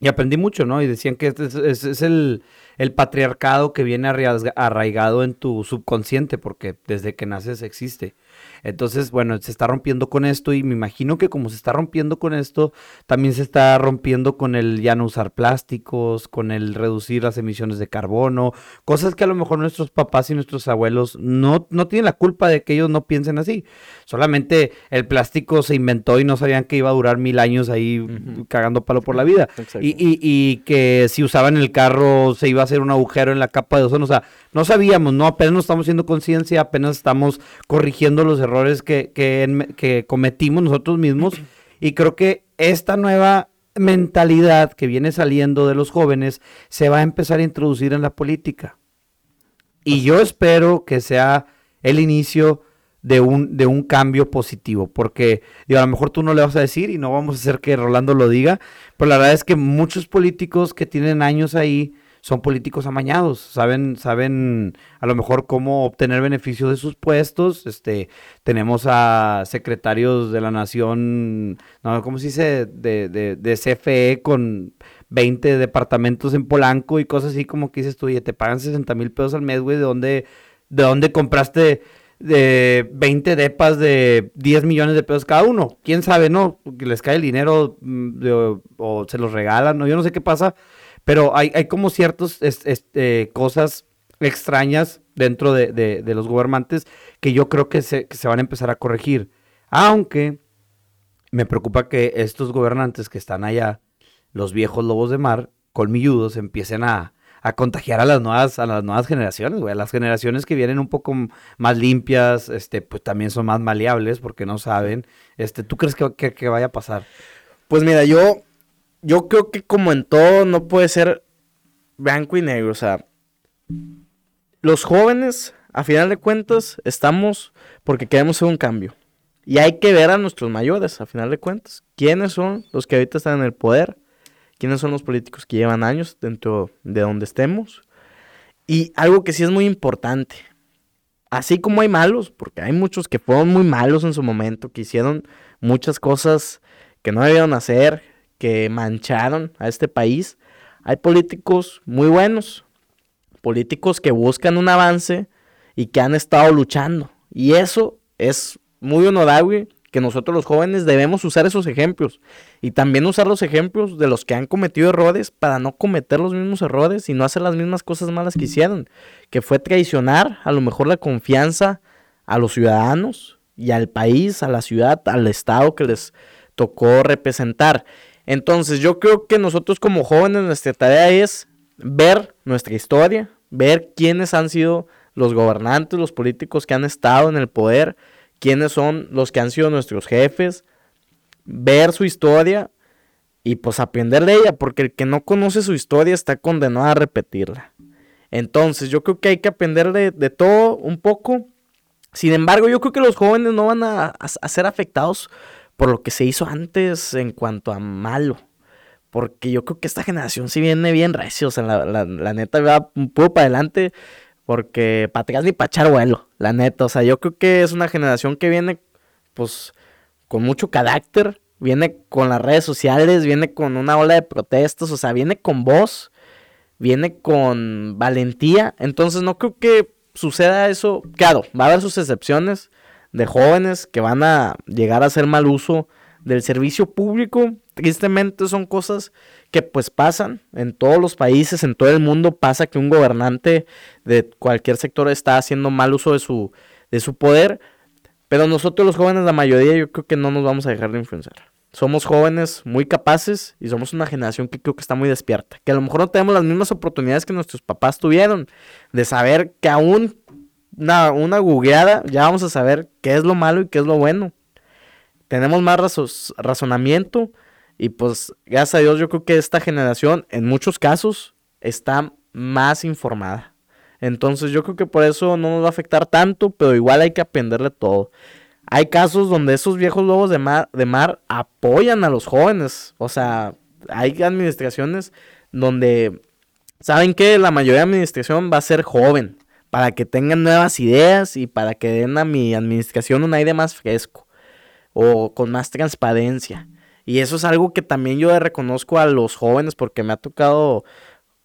[SPEAKER 1] Y aprendí mucho, ¿no? Y decían que este es, es, el, el, patriarcado que viene arraigado en tu subconsciente, porque desde que naces existe. Entonces, bueno, se está rompiendo con esto y me imagino que como se está rompiendo con esto, también se está rompiendo con el ya no usar plásticos, con el reducir las emisiones de carbono, cosas que a lo mejor nuestros papás y nuestros abuelos no, no tienen la culpa de que ellos no piensen así. Solamente el plástico se inventó y no sabían que iba a durar mil años ahí cagando palo por la vida. Y, y, y que si usaban el carro se iba a hacer un agujero en la capa de ozono. O sea, no sabíamos, ¿no? Apenas nos estamos haciendo conciencia, apenas estamos corrigiendo los errores que, que, cometimos nosotros mismos. Y creo que esta nueva mentalidad que viene saliendo de los jóvenes se va a empezar a introducir en la política. Y yo espero que sea el inicio de un, de un cambio positivo, porque digo, a lo mejor tú no le vas a decir y no vamos a hacer que Rolando lo diga, pero la verdad es que muchos políticos que tienen años ahí son políticos amañados, saben, saben a lo mejor cómo obtener beneficios de sus puestos. Este, tenemos a secretarios de la nación, no, ¿cómo se dice? De, de, de CFE con 20 departamentos en Polanco y cosas así como que dices tú, oye, te pagan 60 mil pesos al mes, ¿de dónde, de dónde compraste de 20 depas de 10 millones de pesos cada uno? ¿Quién sabe, no? Que les cae el dinero mm, o se los regalan, ¿no? Yo no sé qué pasa pero hay, hay como ciertas este, cosas extrañas dentro de, los gobernantes que yo creo que se, van a empezar a corregir. Aunque me preocupa que estos gobernantes que están allá, los viejos lobos de mar, colmilludos, empiecen a, a contagiar a las nuevas, a las nuevas generaciones, güey. A las generaciones que vienen un poco más limpias, este, pues también son más maleables porque no saben. Este, ¿tú crees que, que vaya a pasar?
[SPEAKER 2] Pues mira, yo yo creo que como en todo no puede ser blanco y negro. O sea, los jóvenes, a final de cuentas, estamos porque queremos hacer un cambio. Y hay que ver a nuestros mayores, a final de cuentas. ¿Quiénes son los que ahorita están en el poder? ¿Quiénes son los políticos que llevan años dentro de donde estemos? Y algo que sí es muy importante. Así como hay malos, porque hay muchos que fueron muy malos en su momento, que hicieron muchas cosas que no debieron hacer, que mancharon a este país. Hay políticos muy buenos, políticos que buscan un avance y que han estado luchando. Y eso es muy honorable que nosotros los jóvenes debemos usar esos ejemplos y también usar los ejemplos de los que han cometido errores para no cometer los mismos errores y no hacer las mismas cosas malas que hicieron, que fue traicionar a lo mejor la confianza a los ciudadanos y al país, a la ciudad, al estado que les tocó representar. Entonces yo creo que nosotros como jóvenes nuestra tarea es ver nuestra historia, ver quiénes han sido los gobernantes, los políticos que han estado en el poder, quiénes son los que han sido nuestros jefes, ver su historia y pues aprender de ella, porque el que no conoce su historia está condenado a repetirla. Entonces yo creo que hay que aprender de, todo un poco. Sin embargo, yo creo que los jóvenes no van a ser afectados por lo que se hizo antes en cuanto a malo. porque yo creo que esta generación sí viene bien recio, o sea, la, la, la neta va un poco para adelante, porque para atrás ni para echar vuelo, la neta, o sea, yo creo que es una generación que viene, pues, con mucho carácter, viene con las redes sociales, viene con una ola de protestas, o sea, viene con voz, viene con valentía, entonces no creo que suceda eso, claro, va a haber sus excepciones de jóvenes que van a llegar a hacer mal uso del servicio público, tristemente son cosas que pues pasan en todos los países, en todo el mundo. Pasa que un gobernante de cualquier sector está haciendo mal uso de su, de su poder, pero nosotros los jóvenes, la mayoría, yo creo que no nos vamos a dejar de influenciar. Somos jóvenes muy capaces y somos una generación que creo que está muy despierta. Que a lo mejor no tenemos las mismas oportunidades que nuestros papás tuvieron de saber que aún una, una googleada ya vamos a saber qué es lo malo y qué es lo bueno. Tenemos más razonamiento y pues gracias a Dios yo creo que esta generación en muchos casos está más informada. Entonces yo creo que por eso no nos va a afectar tanto, pero igual hay que aprenderle todo. Hay casos donde esos viejos lobos de mar, de mar apoyan a los jóvenes. O sea, hay administraciones donde saben que la mayoría de administración va a ser joven para que tengan nuevas ideas y para que den a mi administración un aire más fresco o con más transparencia. Y eso es algo que también yo reconozco a los jóvenes porque me ha tocado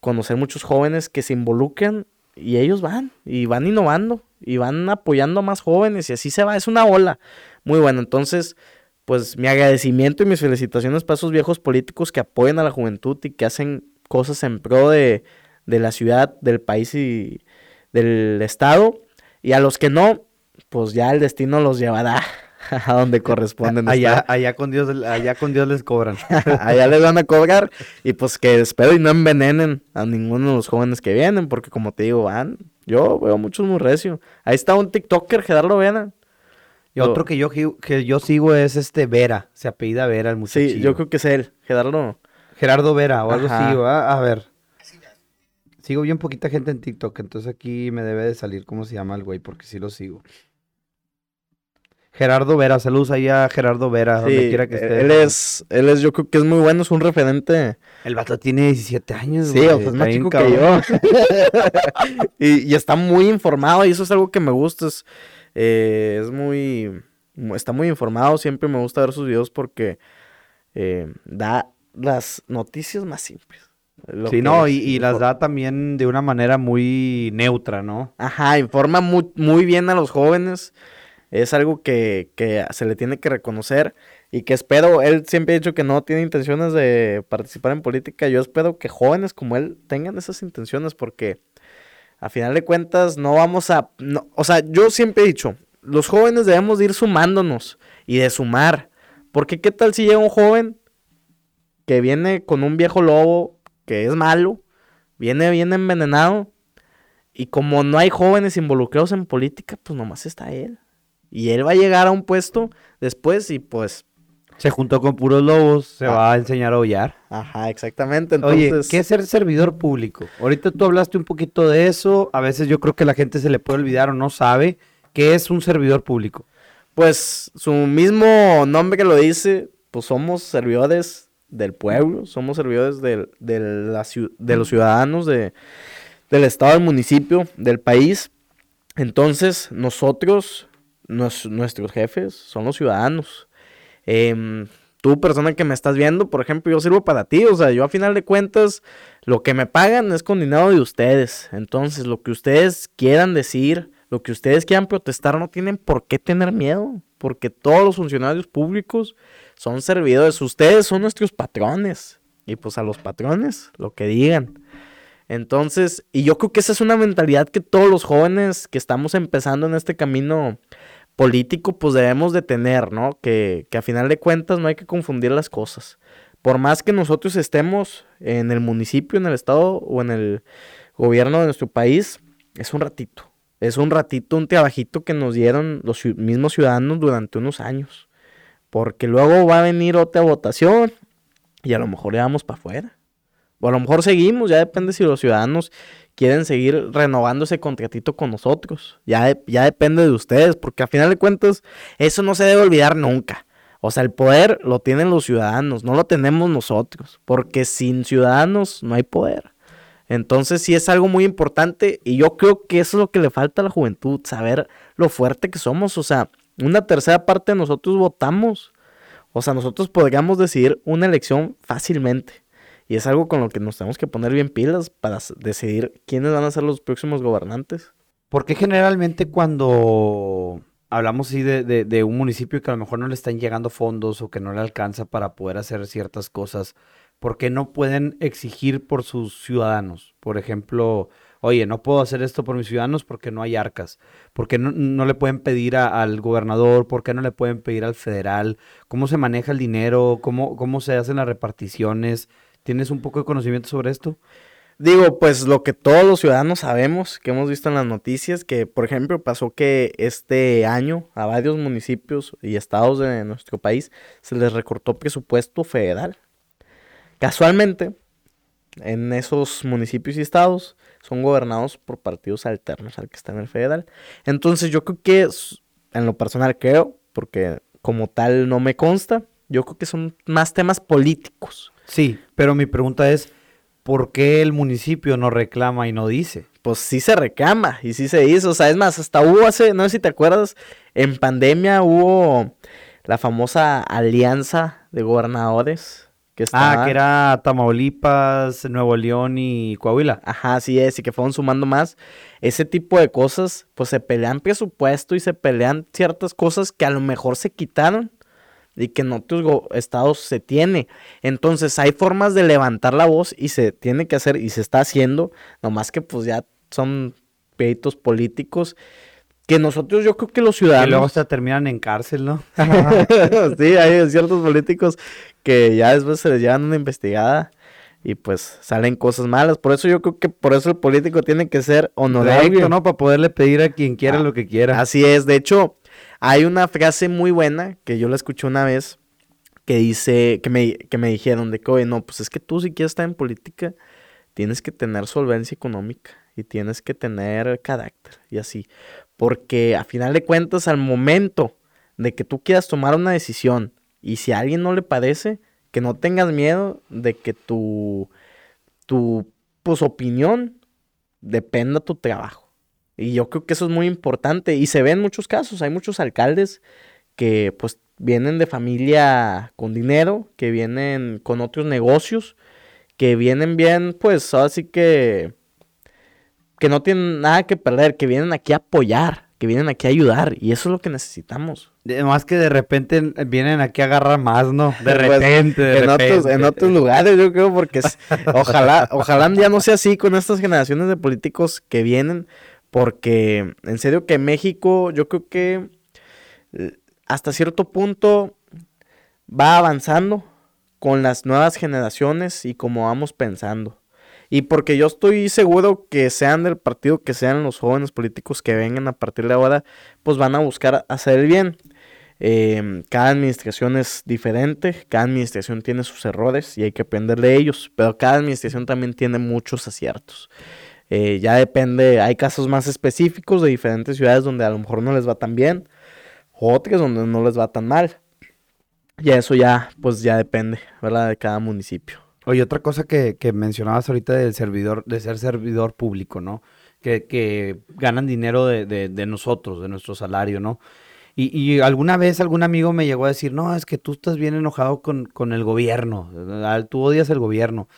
[SPEAKER 2] conocer muchos jóvenes que se involucran y ellos van y van innovando y van apoyando a más jóvenes y así se va, es una ola muy buena. Entonces, pues mi agradecimiento y mis felicitaciones para esos viejos políticos que apoyan a la juventud y que hacen cosas en pro de, de la ciudad, del país y del estado. Y a los que no, pues ya el destino los llevará a donde corresponden.
[SPEAKER 1] Allá, allá, con Dios, allá con Dios les cobran.
[SPEAKER 2] allá les van a cobrar. Y pues que espero y no envenenen a ninguno de los jóvenes que vienen, porque como te digo, van. Yo veo muchos muy recio. Ahí está un TikToker, Gerardo Vena.
[SPEAKER 1] Y otro que yo, que yo sigo es este Vera. Se apellida Vera, el muchacho.
[SPEAKER 2] Sí, yo creo que es él, Gerardo.
[SPEAKER 1] Gerardo Vera o algo así, A ver. Sigo bien poquita gente en TikTok, entonces aquí me debe de salir cómo se llama el güey, porque sí lo sigo. Gerardo Vera, saludos ahí a Gerardo Vera, donde quiera que esté.
[SPEAKER 2] Él es, él es, yo creo que es muy bueno, es un referente.
[SPEAKER 1] El vato tiene 17 años,
[SPEAKER 2] Sí, o sea, es más chico que yo. y, está muy informado, y eso es algo que me gusta. Es, eh, es muy. Está muy informado, siempre me gusta ver sus videos porque eh, da las noticias más simples.
[SPEAKER 1] Sí, no, y, las da también de una manera muy neutra, ¿no?
[SPEAKER 2] Ajá, informa muy, muy bien a los jóvenes. Es algo que, que, se le tiene que reconocer y que espero, él siempre ha dicho que no tiene intenciones de participar en política, yo espero que jóvenes como él tengan esas intenciones porque a final de cuentas no vamos a, o sea, yo siempre he dicho, los jóvenes debemos de ir sumándonos y de sumar, porque qué tal si llega un joven que viene con un viejo lobo que es malo, viene bien envenenado y como no hay jóvenes involucrados en política, pues nomás está él. Y él va a llegar a un puesto después y pues...
[SPEAKER 1] Se juntó con puros lobos, se ah. va a enseñar a hollar.
[SPEAKER 2] Ajá, exactamente. Entonces...
[SPEAKER 1] Oye, ¿qué es ser servidor público? Ahorita tú hablaste un poquito de eso. A veces yo creo que la gente se le puede olvidar o no sabe. ¿Qué es un servidor público?
[SPEAKER 2] Pues su mismo nombre que lo dice, pues somos servidores del pueblo, somos servidores de, la, de los ciudadanos, de, del estado, del municipio, del país. Entonces, nosotros nuestros jefes son los ciudadanos. Em, tú, persona que me estás viendo, por ejemplo, yo sirvo para ti. O sea, yo a final de cuentas, lo que me pagan es con dinero de ustedes. Entonces, lo que ustedes quieran decir, lo que ustedes quieran protestar, no tienen por qué tener miedo. Porque todos los funcionarios públicos son servidores. Ustedes son nuestros patrones. Y pues a los patrones, lo que digan. Entonces, y yo creo que esa es una mentalidad que todos los jóvenes que estamos empezando en este camino político pues debemos de tener, ¿no? Que, que a final de cuentas no hay que confundir las cosas. Por más que nosotros estemos en el municipio, en el estado o en el gobierno de nuestro país, es un ratito. Es un ratito, un trabajito que nos dieron los mismos ciudadanos durante unos años. Porque luego va a venir otra votación y a lo mejor le vamos para afuera. O a lo mejor seguimos, ya depende si los ciudadanos quieren seguir renovando ese contratito con nosotros. Ya, ya depende de ustedes, porque a final de cuentas eso no se debe olvidar nunca. O sea, el poder lo tienen los ciudadanos, no lo tenemos nosotros, porque sin ciudadanos no hay poder. Entonces sí es algo muy importante y yo creo que eso es lo que le falta a la juventud, saber lo fuerte que somos. O sea, una tercera parte de nosotros votamos. O sea, nosotros podríamos decidir una elección fácilmente. Y es algo con lo que nos tenemos que poner bien pilas para decidir quiénes van a ser los próximos gobernantes.
[SPEAKER 1] Porque generalmente cuando hablamos así de, de, un municipio que a lo mejor no le están llegando fondos o que no le alcanza para poder hacer ciertas cosas, ¿por qué no pueden exigir por sus ciudadanos? Por ejemplo, oye, no puedo hacer esto por mis ciudadanos porque no hay arcas. ¿Por qué no, le pueden pedir al gobernador? ¿Por qué no le pueden pedir al federal? ¿Cómo se maneja el dinero? ¿Cómo, cómo se hacen las reparticiones? ¿Tienes un poco de conocimiento sobre esto?
[SPEAKER 2] Digo, pues lo que todos los ciudadanos sabemos, que hemos visto en las noticias, que por ejemplo pasó que este año a varios municipios y estados de nuestro país se les recortó presupuesto federal. Casualmente, en esos municipios y estados son gobernados por partidos alternos al que está en el federal. Entonces yo creo que, en lo personal creo, porque como tal no me consta, yo creo que son más temas políticos.
[SPEAKER 1] Sí, pero mi pregunta es, ¿por qué el municipio no reclama y no dice?
[SPEAKER 2] Pues sí se reclama y sí se hizo. O sea, es más, hasta hubo hace, no sé si te acuerdas, en pandemia hubo la famosa alianza de gobernadores.
[SPEAKER 1] Que Ah, que era Tamaulipas, Nuevo León y Coahuila.
[SPEAKER 2] Ajá, sí es, y que fueron sumando más. Ese tipo de cosas, pues se pelean presupuesto y se pelean ciertas cosas que a lo mejor se quitaron y que en otros estados se tiene. Entonces hay formas de levantar la voz y se tiene que hacer y se está haciendo, nomás que pues ya son pleitos políticos que nosotros yo creo que los ciudadanos... Y
[SPEAKER 1] luego se terminan en cárcel, ¿no?
[SPEAKER 2] sí, hay ciertos políticos que ya después se les llevan una investigada y pues salen cosas malas. Por eso yo creo que por eso el político tiene que ser honorable.
[SPEAKER 1] ¿no? Para poderle pedir a quien quiera ah, lo que quiera.
[SPEAKER 2] Así es. De hecho, hay una frase muy buena que yo la escuché una vez que dice, que me, que me dijeron de que, oye, no, pues es que tú si quieres estar en política, tienes que tener solvencia económica y tienes que tener carácter y así. Porque a final de cuentas, al momento de que tú quieras tomar una decisión y si a alguien no le parece, que no tengas miedo de que tu, tu pues, opinión dependa tu trabajo. Y yo creo que eso es muy importante y se ve en muchos casos. Hay muchos alcaldes que pues vienen de familia con dinero, que vienen con otros negocios, que vienen bien, pues así que que no tienen nada que perder, que vienen aquí a apoyar, que vienen aquí a ayudar y eso es lo que necesitamos.
[SPEAKER 1] Más que de repente vienen aquí a agarrar más, ¿no? De pues, repente, de
[SPEAKER 2] en
[SPEAKER 1] repente.
[SPEAKER 2] Otros, en otros lugares, yo creo, porque ojalá, ojalá ya no sea así con estas generaciones de políticos que vienen, porque en serio que México, yo creo que eh, hasta cierto punto va avanzando con las nuevas generaciones y como vamos pensando. Y porque yo estoy seguro que sean del partido que sean los jóvenes políticos que vengan a partir de ahora, pues van a buscar hacer el bien. Em, cada administración es diferente, cada administración tiene sus errores y hay que aprender de ellos, pero cada administración también tiene muchos aciertos. Eh, ya depende, hay casos más específicos de diferentes ciudades donde a lo mejor no les va tan bien, otras donde no les va tan mal. Y eso ya, pues ya depende, ¿verdad? De cada municipio.
[SPEAKER 1] Oye, otra cosa que, que mencionabas ahorita del servidor, de ser servidor público, ¿no? Que, que ganan dinero de, de, nosotros, de nuestro salario, ¿no? Y, y, alguna vez algún amigo me llegó a decir, no, es que tú estás bien enojado con, con el gobierno, tú odias el gobierno.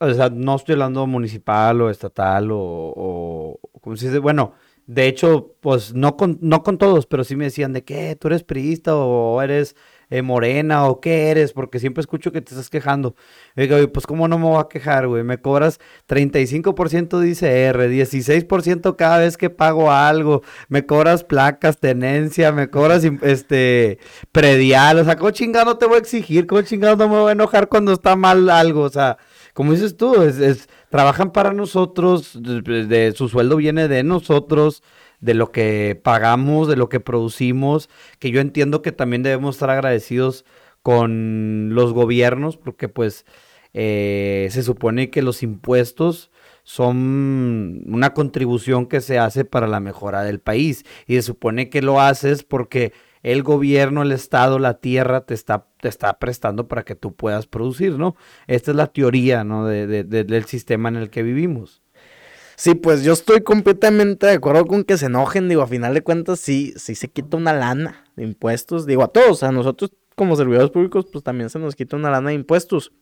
[SPEAKER 1] O sea, no estoy hablando municipal o estatal o, o se bueno, de hecho, pues no con, no con todos, pero sí me decían de qué, tú eres priista o eres eh, morena o qué eres, porque siempre escucho que te estás quejando. Oiga, pues cómo no me voy a quejar, güey, me cobras 35% de ICR, 16% cada vez que pago algo, me cobras placas, tenencia, me cobras este predial, o sea, ¿cómo chingado te voy a exigir? ¿Cómo chingado no me voy a enojar cuando está mal algo? O sea, como dices tú, es, trabajan para nosotros, de, su sueldo viene de nosotros, de lo que pagamos, de lo que producimos, que yo entiendo que también debemos estar agradecidos con los gobiernos, porque pues eh, se supone que los impuestos son una contribución que se hace para la mejora del país y se supone que lo haces porque el gobierno, el Estado, la tierra te está, te está prestando para que tú puedas producir, ¿no? Esta es la teoría, ¿no? De, del sistema en el que vivimos.
[SPEAKER 2] Sí, pues yo estoy completamente de acuerdo con que se enojen, digo, a final de cuentas sí, sí se quita una lana de impuestos, digo, a todos, a nosotros como servidores públicos, pues también se nos quita una lana de impuestos.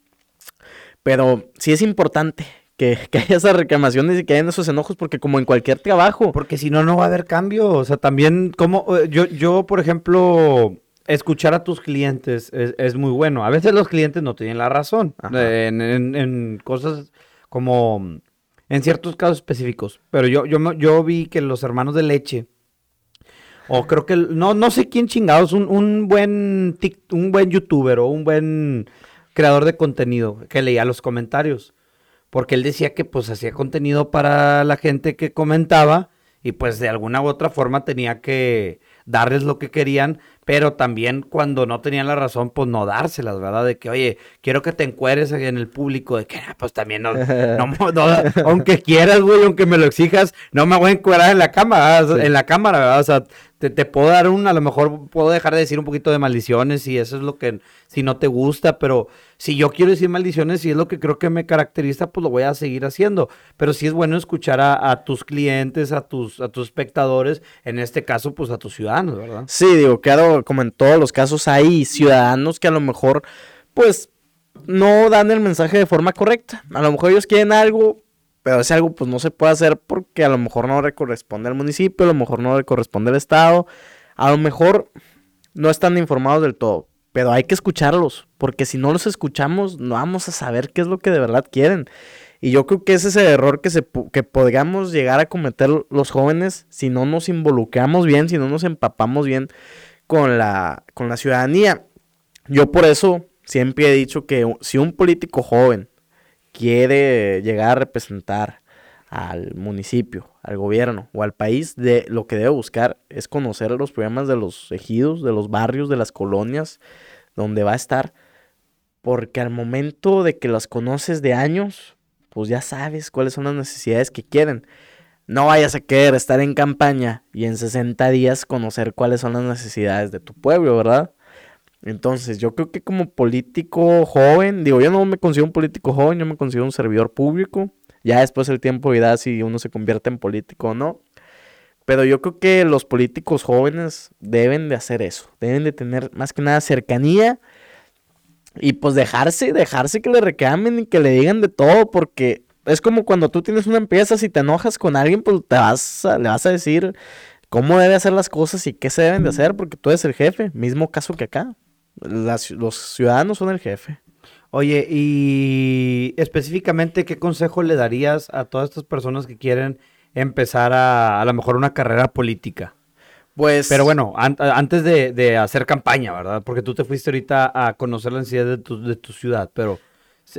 [SPEAKER 2] Pero sí es importante que, haya esas reclamaciones y que hayan esos enojos, porque como en cualquier trabajo.
[SPEAKER 1] Porque si no, no va a haber cambio. O sea, también, como eh, yo, yo, por ejemplo, escuchar a tus clientes es, muy bueno. A veces los clientes no tienen la razón en, en, cosas como en ciertos casos específicos. Pero yo, yo, yo vi que los hermanos de leche, o creo que, no, no sé quién chingados, un, un buen un buen youtuber o un buen creador de contenido que leía los comentarios. Porque él decía que pues hacía contenido para la gente que comentaba y pues de alguna u otra forma tenía que darles lo que querían, pero también cuando no tenían la razón, pues no dárselas, ¿verdad? De que, oye, quiero que te encueres en el público, de que, ah, pues también no, aunque quieras, güey, aunque me lo exijas, no me voy a encuerar en la cámara, en la cámara, ¿verdad? O sea, te, te, puedo dar un, a lo mejor puedo dejar de decir un poquito de maldiciones y eso es lo que, si no te gusta, pero si yo quiero decir maldiciones y es lo que creo que me caracteriza, pues lo voy a seguir haciendo. Pero sí es bueno escuchar a, tus clientes, a tus, a tus espectadores, en este caso, pues a tus ciudadanos, ¿verdad?
[SPEAKER 2] Sí, digo, claro, como en todos los casos hay ciudadanos que a lo mejor, pues, no dan el mensaje de forma correcta. A lo mejor ellos quieren algo, pero ese algo pues no se puede hacer porque a lo mejor no le corresponde al municipio, a lo mejor no le corresponde al estado, a lo mejor no están informados del todo. Pero hay que escucharlos, porque si no los escuchamos, no vamos a saber qué es lo que de verdad quieren. Y yo creo que ese es el error que, se, que podríamos llegar a cometer los jóvenes si no nos involucramos bien, si no nos empapamos bien con la, con la ciudadanía. Yo por eso siempre he dicho que si un político joven quiere llegar a representar al municipio, al gobierno o al país, de lo que debe buscar es conocer los problemas de los ejidos, de los barrios, de las colonias donde va a estar, porque al momento de que los conoces de años, pues ya sabes cuáles son las necesidades que quieren. No vayas a querer estar en campaña y en 60 días conocer cuáles son las necesidades de tu pueblo, ¿verdad? Entonces, yo creo que como político joven, digo, yo no me considero un político joven, yo me considero un servidor público. Ya después el tiempo dirá si uno se convierte en político o no. Pero yo creo que los políticos jóvenes deben de hacer eso. Deben de tener más que nada cercanía y pues dejarse, dejarse que le reclamen y que le digan de todo porque es como cuando tú tienes una empresa, si te enojas con alguien, pues te vas le vas a decir cómo debe hacer las cosas y qué se deben de hacer porque tú eres el jefe. Mismo caso que acá. los ciudadanos son el jefe.
[SPEAKER 1] Oye, y específicamente, ¿qué consejo le darías a todas estas personas que quieren empezar a a lo mejor una carrera política? Pues... Pero bueno, antes de, hacer campaña, ¿verdad? Porque tú te fuiste ahorita a conocer la necesidad de tu, de tu ciudad, pero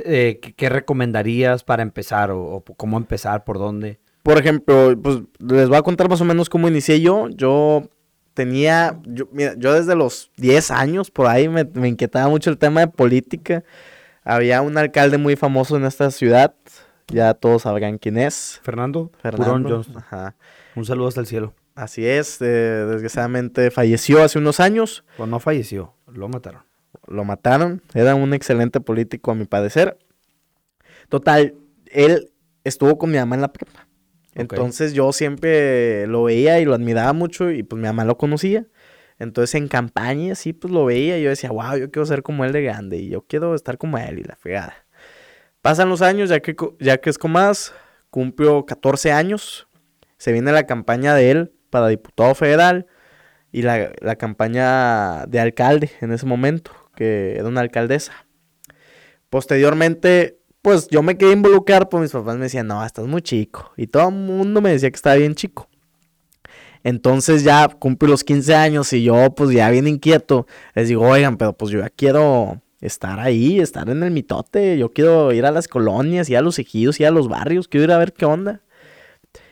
[SPEAKER 1] eh, ¿qué, recomendarías para empezar o, cómo empezar, por dónde?
[SPEAKER 2] Por ejemplo, pues les voy a contar más o menos cómo inicié yo. Yo tenía, yo, mira, yo desde los 10 años por ahí me, me inquietaba mucho el tema de política. Había un alcalde muy famoso en esta ciudad. Ya todos sabrán quién es.
[SPEAKER 1] Fernando.
[SPEAKER 2] Fernando.
[SPEAKER 1] Ajá. Un saludo hasta el cielo.
[SPEAKER 2] Así es. desgraciadamente falleció hace unos años.
[SPEAKER 1] Pues no falleció, lo mataron.
[SPEAKER 2] Lo mataron. Era un excelente político a mi parecer. Total, él estuvo con mi mamá en la prepa. Entonces yo siempre lo veía y lo admiraba mucho y pues mi mamá lo conocía. Entonces en campaña sí, pues lo veía y yo decía, wow, yo quiero ser como él de grande y yo quiero estar como él y la fregada. Pasan los años, ya que, ya que es más, cumplió 14 años, se viene la campaña de él para diputado federal y la, la campaña de alcalde en ese momento, que era una alcaldesa. Posteriormente, pues yo me quedé involucrar, pues mis papás me decían, no, estás muy chico. Y todo el mundo me decía que estaba bien chico. Entonces ya cumple los 15 años y yo pues ya bien inquieto, les digo, oigan, pero pues yo ya quiero estar ahí, estar en el mitote, yo quiero ir a las colonias, ir a los ejidos, ir a los barrios, quiero ir a ver qué onda.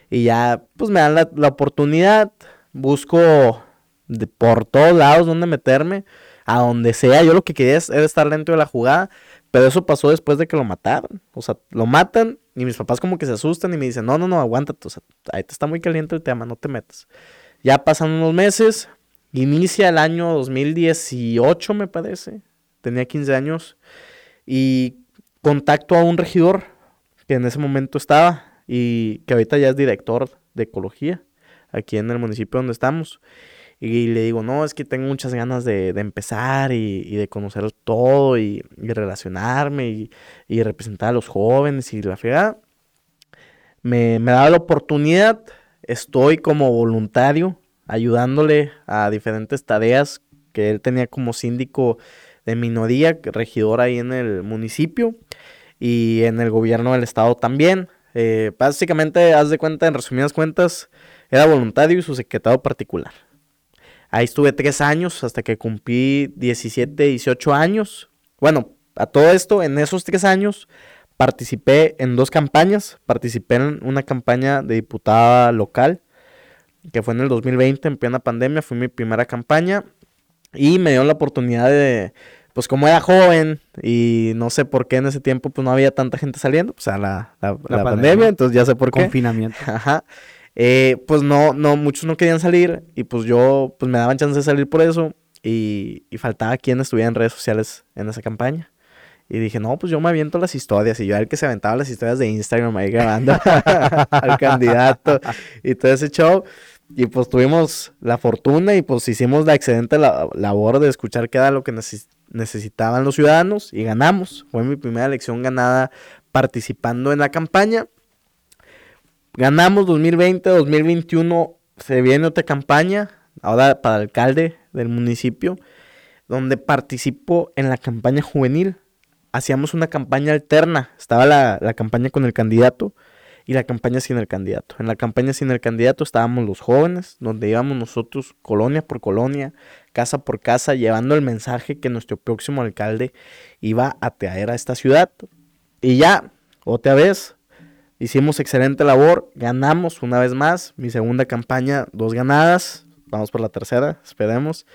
[SPEAKER 2] Y ya pues me dan la, oportunidad, busco de, por todos lados donde meterme, a donde sea, yo lo que quería es, era estar dentro de la jugada, pero eso pasó después de que lo mataron, o sea, lo matan y mis papás como que se asustan y me dicen, no, no, no, aguántate, o sea, ahí te está muy caliente el tema, no te metas. Ya pasan unos meses, inicia el año 2018, me parece. Tenía 15 años. Y contacto a un regidor que en ese momento estaba y que ahorita ya es director de ecología aquí en el municipio donde estamos. Y le digo, no, es que tengo muchas ganas de, empezar y, de conocer todo y, relacionarme y, representar a los jóvenes y la fregada. Me, me da la oportunidad, estoy como voluntario ayudándole a diferentes tareas que él tenía como síndico de minoría, regidor ahí en el municipio y en el gobierno del estado también. Eh, básicamente, haz de cuenta, en resumidas cuentas, era voluntario y su secretario particular. Ahí estuve tres años hasta que cumplí 17, 18 años. Bueno, a todo esto, en esos tres años, participé en dos campañas. Participé en una campaña de diputada local, que fue en el 2020, en plena pandemia. Fue mi primera campaña. Y me dio la oportunidad de, pues como era joven y no sé por qué en ese tiempo pues no había tanta gente saliendo, pues a la, la, pandemia, entonces ya sé por qué.
[SPEAKER 1] Confinamiento.
[SPEAKER 2] Ajá. Eh, pues no, no, muchos no querían salir y pues yo, pues me daban chance de salir por eso y, y faltaba quien estuviera en redes sociales en esa campaña. Y dije, no, pues yo me aviento las historias. Y yo era el que se aventaba las historias de Instagram ahí grabando al candidato y todo ese show. Y pues tuvimos la fortuna y pues hicimos la excelente labor de escuchar qué era lo que necesitaban los ciudadanos y ganamos. Fue mi primera elección ganada participando en la campaña. Ganamos 2020, 2021 se viene otra campaña, ahora para alcalde del municipio, donde participo en la campaña juvenil. Hacíamos una campaña alterna, estaba la, la campaña con el candidato y la campaña sin el candidato. En la campaña sin el candidato estábamos los jóvenes, donde íbamos nosotros colonia por colonia, casa por casa, llevando el mensaje que nuestro próximo alcalde iba a traer a esta ciudad. Y ya, otra vez, hicimos excelente labor, ganamos una vez más, mi segunda campaña, dos ganadas, vamos por la tercera, esperemos.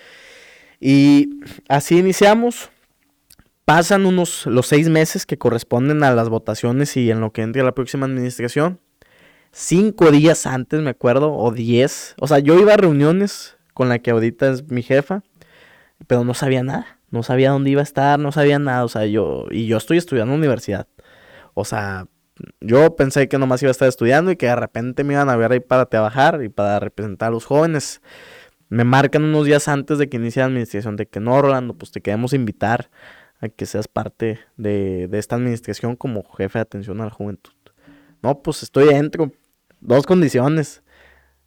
[SPEAKER 2] Y así iniciamos, Pasan unos los seis meses que corresponden a las votaciones y en lo que entra la próxima administración. Cinco días antes, me acuerdo, o diez. O sea, yo iba a reuniones con la que ahorita es mi jefa, pero no sabía nada. No sabía dónde iba a estar, no sabía nada. O sea, yo, y yo estoy estudiando universidad. O sea, yo pensé que nomás iba a estar estudiando y que de repente me iban a ver ahí para trabajar y para representar a los jóvenes. Me marcan unos días antes de que inicie la administración de que no, Rolando, pues te queremos invitar a que seas parte de, esta administración como jefe de atención a la juventud. No, pues estoy dentro. Dos condiciones.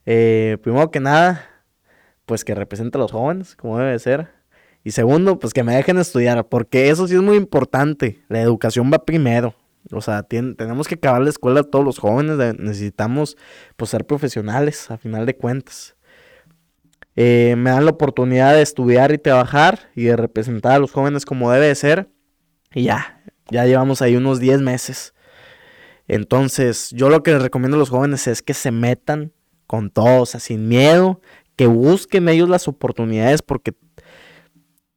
[SPEAKER 2] Eh, primero que nada, pues que represente a los jóvenes, como debe ser. Y segundo, pues que me dejen estudiar, porque eso sí es muy importante. La educación va primero. O sea, tenemos que acabar la escuela a todos los jóvenes. necesitamos pues, ser profesionales, a final de cuentas. Eh, me dan la oportunidad de estudiar y trabajar y de representar a los jóvenes como debe de ser. Y ya, ya llevamos ahí unos 10 meses. Entonces, yo lo que les recomiendo a los jóvenes es que se metan con todo, o sea, sin miedo, que busquen ellos las oportunidades, porque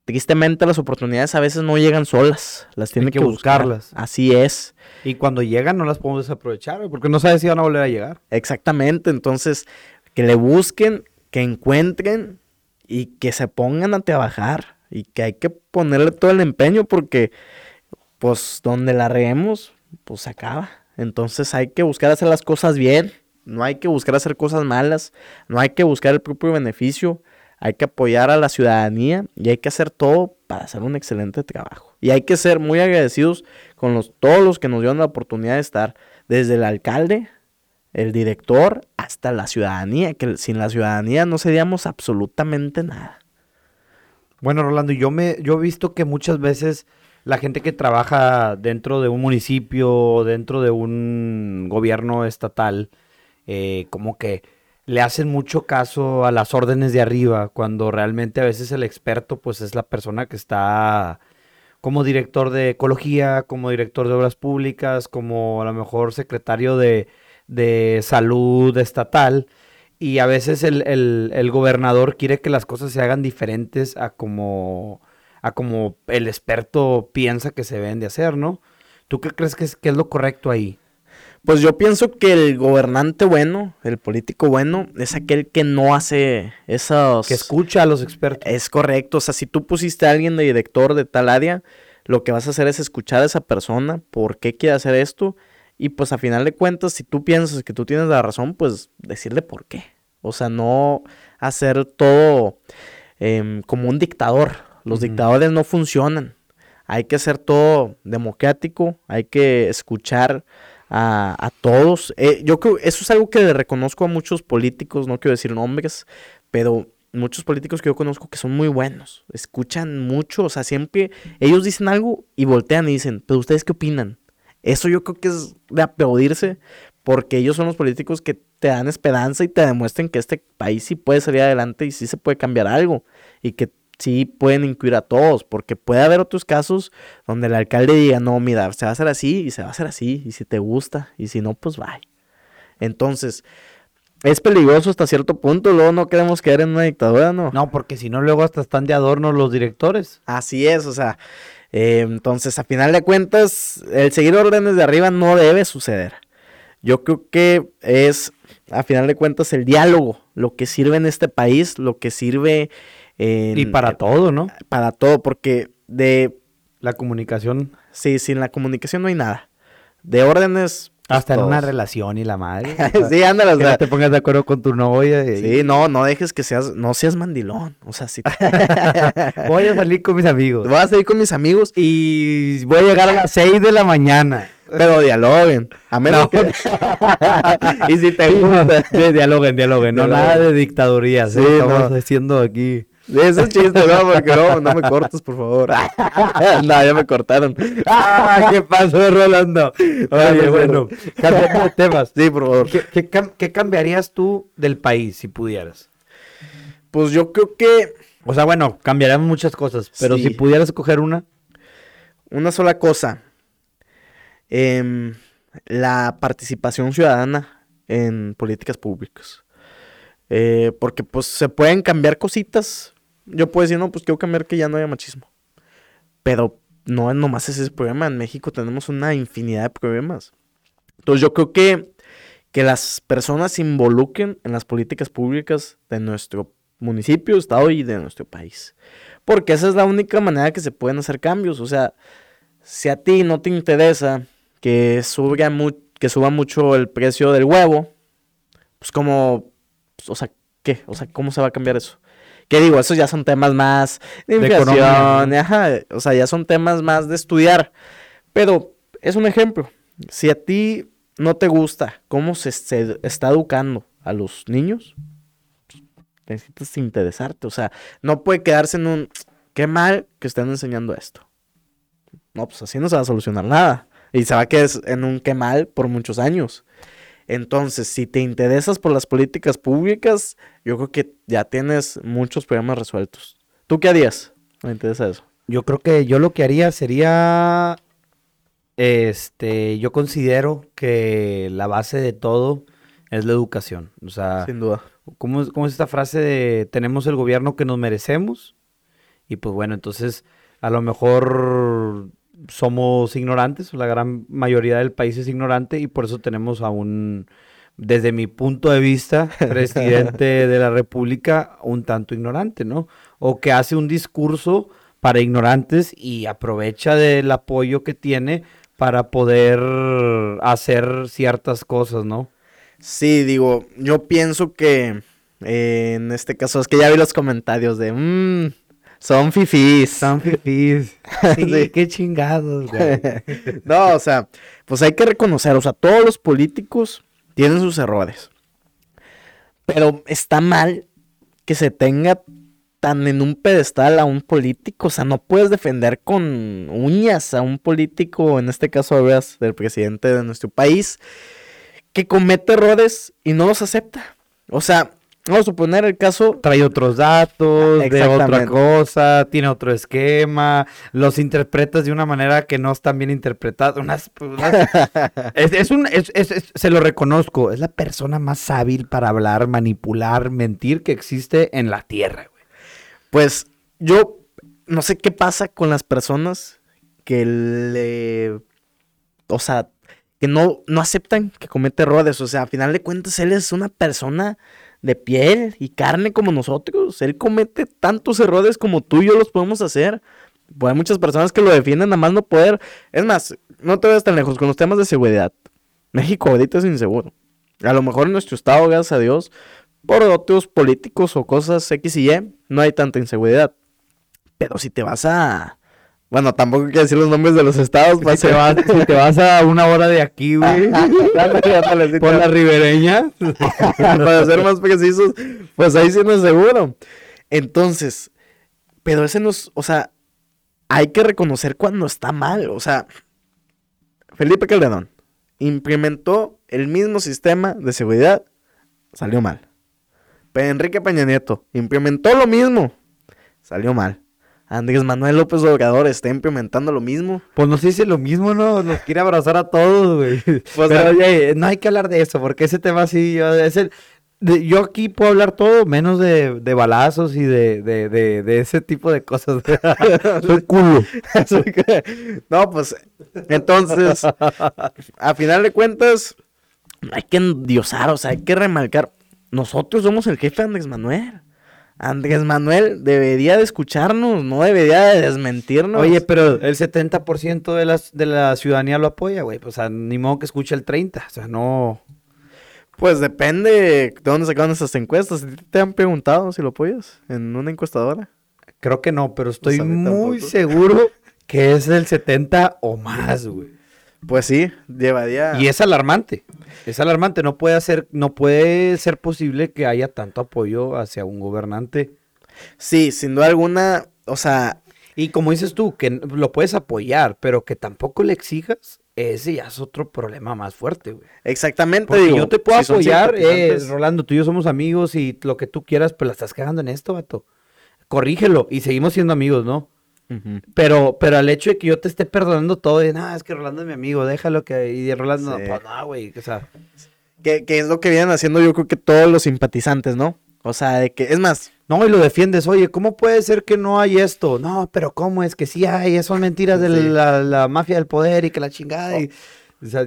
[SPEAKER 2] tristemente las oportunidades a veces no llegan solas, las tienen que, buscarlas. Así es.
[SPEAKER 1] Y cuando llegan no las podemos desaprovechar, porque no sabes si van a volver a llegar.
[SPEAKER 2] Exactamente, entonces que le busquen que encuentren y que se pongan a trabajar y que hay que ponerle todo el empeño porque pues donde la reguemos pues se acaba. Entonces hay que buscar hacer las cosas bien, no hay que buscar hacer cosas malas, no hay que buscar el propio beneficio, hay que apoyar a la ciudadanía y hay que hacer todo para hacer un excelente trabajo. Y hay que ser muy agradecidos con los, todos los que nos dieron la oportunidad de estar, desde el alcalde el director hasta la ciudadanía, que sin la ciudadanía no seríamos absolutamente nada.
[SPEAKER 1] Bueno, Rolando, yo me yo he visto que muchas veces la gente que trabaja dentro de un municipio, dentro de un gobierno estatal, eh, como que le hacen mucho caso a las órdenes de arriba, cuando realmente a veces el experto pues es la persona que está como director de ecología, como director de obras públicas, como a lo mejor secretario de, de salud estatal y a veces el, gobernador quiere que las cosas se hagan diferentes a como, a como el experto piensa que se deben de hacer, ¿no? ¿Tú qué crees que es, que es lo correcto ahí?
[SPEAKER 2] Pues yo pienso que el gobernante bueno, el político bueno, es aquel que no hace esos...
[SPEAKER 1] Que escucha a los expertos.
[SPEAKER 2] Es correcto, o sea, si tú pusiste a alguien de director de tal área, lo que vas a hacer es escuchar a esa persona, por qué quiere hacer esto, y pues a final de cuentas, si tú piensas que tú tienes la razón, pues decirle por qué. O sea, no hacer todo em, como un dictador. Los dictadores no funcionan. Hay que hacer todo democrático, hay que escuchar a, todos. Eh, yo creo, eso es algo que reconozco a muchos políticos, no quiero decir nombres, pero muchos políticos que yo conozco que son muy buenos, escuchan mucho, o sea, siempre ellos dicen algo y voltean y dicen, pero ustedes qué opinan? Eso yo creo que es de aplaudirse, porque ellos son los políticos que te dan esperanza y te demuestran que este país sí puede salir adelante y sí se puede cambiar algo y que sí pueden incluir a todos, porque puede haber otros casos donde el alcalde diga, no, mira, se va a hacer así y se va a hacer así, y si te gusta, y si no, pues bye. Entonces, es peligroso hasta cierto punto, luego no queremos quedar en una dictadura, ¿no?
[SPEAKER 1] No, porque si no, luego hasta están de adorno los directores.
[SPEAKER 2] Así es, o sea, eh, entonces, a final de cuentas, el seguir órdenes de arriba no debe suceder. Yo creo que es, a final de cuentas, el diálogo, lo que sirve en este país, lo que sirve...
[SPEAKER 1] En, y para todo, ¿no?
[SPEAKER 2] Para todo, porque de...
[SPEAKER 1] La comunicación.
[SPEAKER 2] Sí, sin la comunicación no hay nada. De órdenes,
[SPEAKER 1] hasta en una relación y la madre.
[SPEAKER 2] sí, ándale.
[SPEAKER 1] O sea, te pongas de acuerdo con tu novia.
[SPEAKER 2] Sí, no, no dejes que seas, no seas mandilón. O sea, si...
[SPEAKER 1] voy a salir con mis amigos.
[SPEAKER 2] Voy a salir con mis amigos
[SPEAKER 1] y voy a llegar a las 6 de la mañana.
[SPEAKER 2] Pero dialoguen. A menos que...
[SPEAKER 1] y si te gusta. dialoguen, dialoguen. No nada de dictaduría. Sí, estamos haciendo aquí.
[SPEAKER 2] Eso es chiste, no, porque no, no me cortes, por favor. no, ya me cortaron.
[SPEAKER 1] ah, ¿qué pasó, Rolando? Oye, bueno, cambiando de temas.
[SPEAKER 2] Sí, por favor.
[SPEAKER 1] ¿Qué, cambiarías tú del país si pudieras?
[SPEAKER 2] Pues yo creo que...
[SPEAKER 1] O sea, bueno, cambiaríamos muchas cosas, pero si pudieras escoger una.
[SPEAKER 2] Una sola cosa. Em, la participación ciudadana en políticas públicas. Eh, porque pues se pueden cambiar cositas, yo puedo decir, no, pues quiero cambiar que ya no haya machismo. Pero no nomás ese problema. En México tenemos una infinidad de problemas. Entonces yo creo que, que las personas se involucren en las políticas públicas de nuestro municipio, estado y de nuestro país. Porque esa es la única manera que se pueden hacer cambios. O sea, si a ti no te interesa que suba, que suba mucho el precio del huevo, pues como, pues, o sea, ¿qué? O sea, ¿cómo se va a cambiar eso? Que digo, esos ya son temas más de inflación, o sea, ya son temas más de estudiar. Pero es un ejemplo. Si a ti no te gusta cómo se, está educando a los niños, necesitas interesarte. O sea, no puede quedarse en un, qué mal que estén enseñando esto. No, pues así no se va a solucionar nada. Y se va a quedar en un qué mal por muchos años. Entonces, si te interesas por las políticas públicas, yo creo que ya tienes muchos problemas resueltos. ¿Tú qué harías? Me interesa eso.
[SPEAKER 1] Yo creo que yo lo que haría sería, este, yo considero que la base de todo es la educación. O sea,
[SPEAKER 2] sin duda.
[SPEAKER 1] ¿cómo, es esta frase de tenemos el gobierno que nos merecemos? Y pues bueno, entonces a lo mejor somos ignorantes, la gran mayoría del país es ignorante y por eso tenemos a un, desde mi punto de vista, presidente de la República un tanto ignorante, ¿no? O que hace un discurso para ignorantes y aprovecha del apoyo que tiene para poder hacer ciertas cosas, ¿no?
[SPEAKER 2] Sí, digo, yo pienso que eh, en este caso es que ya vi los comentarios de, mmm, son fifís.
[SPEAKER 1] Son fifís. Sí, qué chingados, güey.
[SPEAKER 2] no, o sea, pues hay que reconocer, o sea, todos los políticos tienen sus errores. Pero está mal que se tenga tan en un pedestal a un político. O sea, no puedes defender con uñas a un político, en este caso, veas, del presidente de nuestro país, que comete errores y no los acepta. O sea, Vamos a suponer el caso.
[SPEAKER 1] Trae otros datos, de otra cosa, tiene otro esquema, los interpretas de una manera que no están bien interpretados. Unas, es, un, se lo reconozco, es la persona más hábil para hablar, manipular, mentir que existe en la tierra, güey.
[SPEAKER 2] Pues yo no sé qué pasa con las personas que le. O sea, que no, no aceptan que comete errores. O sea, a final de cuentas, él es una persona de piel y carne como nosotros. Él comete tantos errores como tú y yo los podemos hacer. Pues hay muchas personas que lo defienden a más no poder. Es más, no te vayas tan lejos con los temas de seguridad. México ahorita es inseguro. A lo mejor en nuestro estado, gracias a Dios, por otros políticos o cosas X y Y, no hay tanta inseguridad. Pero si te vas a... Bueno, tampoco quiero decir los nombres de los estados.
[SPEAKER 1] Si te, vas, si te vas a una hora de aquí, güey. por la ribereña.
[SPEAKER 2] Para ser más precisos, pues ahí sí no es seguro. Entonces, pero ese no es, o sea, hay que reconocer cuando está mal. O sea, Felipe Calderón implementó el mismo sistema de seguridad, salió mal. Pero Enrique Peña Nieto implementó lo mismo, salió mal. Andrés Manuel López Obrador está implementando lo mismo.
[SPEAKER 1] Pues nos dice lo mismo, ¿no? Nos quiere abrazar a todos, güey. Pues Pero, oye, no hay que hablar de eso, porque ese tema sí, es el... yo aquí puedo hablar todo, menos de, de balazos y de, de, de, ese tipo de cosas. Soy culo.
[SPEAKER 2] no, pues, entonces, a final de cuentas, hay que endiosar, o sea, hay que remarcar. Nosotros somos el jefe de Andrés Manuel. Andrés Manuel debería de escucharnos, no debería de desmentirnos.
[SPEAKER 1] Oye, pero el 70% de la, de la ciudadanía lo apoya, güey. O sea, ni modo que escuche el 30%. O sea, no...
[SPEAKER 2] Pues depende de dónde sacan esas encuestas. ¿Te han preguntado si lo apoyas en una encuestadora?
[SPEAKER 1] Creo que no, pero estoy pues muy seguro que es el 70 o más, güey.
[SPEAKER 2] Pues sí, llevaría.
[SPEAKER 1] Y es alarmante. Es alarmante. No puede hacer, no puede ser posible que haya tanto apoyo hacia un gobernante.
[SPEAKER 2] Sí, sin duda alguna. O sea.
[SPEAKER 1] Y como dices tú, que lo puedes apoyar, pero que tampoco le exijas, ese ya es otro problema más fuerte, güey.
[SPEAKER 2] Exactamente.
[SPEAKER 1] Porque yo te puedo apoyar, eh, Rolando, tú y yo somos amigos y lo que tú quieras, pero la estás cagando en esto, vato. Corrígelo y seguimos siendo amigos, ¿no? Pero, pero al hecho de que yo te esté perdonando todo, y nada, es que Rolando es mi amigo, déjalo que. Y Rolando, pues no, güey, o sea.
[SPEAKER 2] Que, que, es lo que vienen haciendo yo creo que todos los simpatizantes, ¿no? O sea, de que, es más.
[SPEAKER 1] No, y lo defiendes, oye, ¿cómo puede ser que no hay esto? No, pero ¿cómo es que sí hay? Son mentiras de la, la, mafia del poder y que la chingada. Y,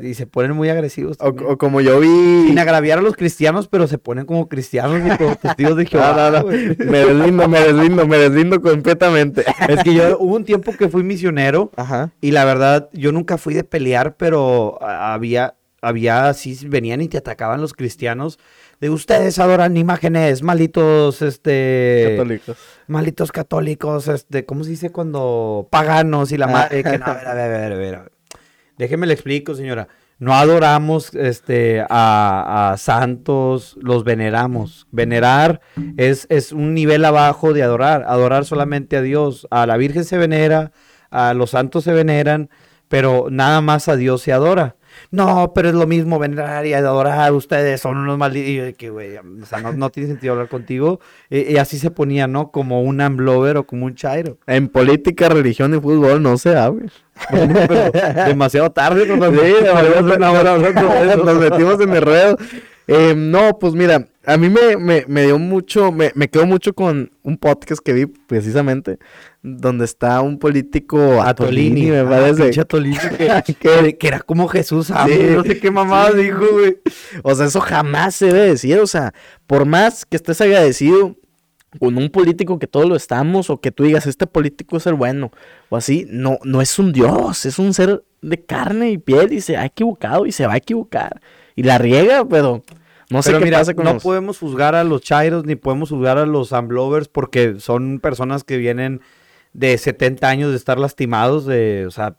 [SPEAKER 1] y se ponen muy agresivos.
[SPEAKER 2] O, como yo vi.
[SPEAKER 1] Sin agraviar a los cristianos, pero se ponen como cristianos y como testigos de Jehová.
[SPEAKER 2] Me deslindo, me deslindo, me deslindo completamente.
[SPEAKER 1] Es que yo hubo un tiempo que fui misionero. Ajá. Y la verdad, yo nunca fui de pelear, pero había, había, sí, venían y te atacaban los cristianos. De ustedes adoran imágenes, malitos, este.
[SPEAKER 2] Católicos.
[SPEAKER 1] Malitos católicos, este, ¿cómo se dice cuando paganos y la madre? Que no, a ver, a ver, a ver, a ver. Déjeme le explico, señora. No adoramos este, a, santos, los veneramos. Venerar es, es un nivel abajo de adorar. Adorar solamente a Dios. A la Virgen se venera, a los santos se veneran, pero nada más a Dios se adora no, pero es lo mismo venerar y adorar, ustedes son unos malditos, que güey, o sea, no, tiene sentido hablar contigo. y así se ponía, ¿no? Como un amblover o como un chairo.
[SPEAKER 2] En política, religión y fútbol no se habla.
[SPEAKER 1] demasiado tarde,
[SPEAKER 2] nos, nos metimos en el ruedo. Eh, no, pues mira, a mí me, me, dio mucho, me, me quedo mucho con un podcast que vi precisamente, donde está un político
[SPEAKER 1] Atolini, me ah, parece. Atolini, que, que, era como Jesús, no sé qué mamá dijo, güey.
[SPEAKER 2] O sea, eso jamás se debe decir, o sea, por más que estés agradecido con un político que todos lo estamos, o que tú digas, este político es el bueno, o así, no, no es un dios, es un ser de carne y piel y se ha equivocado y se va a equivocar. Y la riega, pero no sé qué pasa con
[SPEAKER 1] No podemos juzgar a los chairos ni podemos juzgar a los amblovers porque son personas que vienen de 70 años de estar lastimados, de, o sea,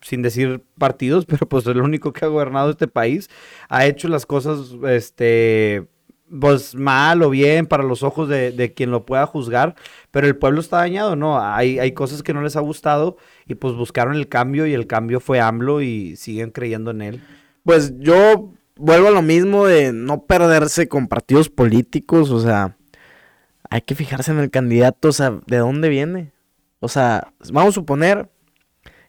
[SPEAKER 1] sin decir partidos, pero pues es el único que ha gobernado este país. Ha hecho las cosas, este, pues mal o bien para los ojos de, quien lo pueda juzgar, pero el pueblo está dañado, ¿no? Hay, hay cosas que no les ha gustado y pues buscaron el cambio y el cambio fue AMLO y siguen creyendo en él.
[SPEAKER 2] Pues yo vuelvo a lo mismo de no perderse con partidos políticos, o sea, hay que fijarse en el candidato, o sea, ¿de dónde viene? O sea, vamos a suponer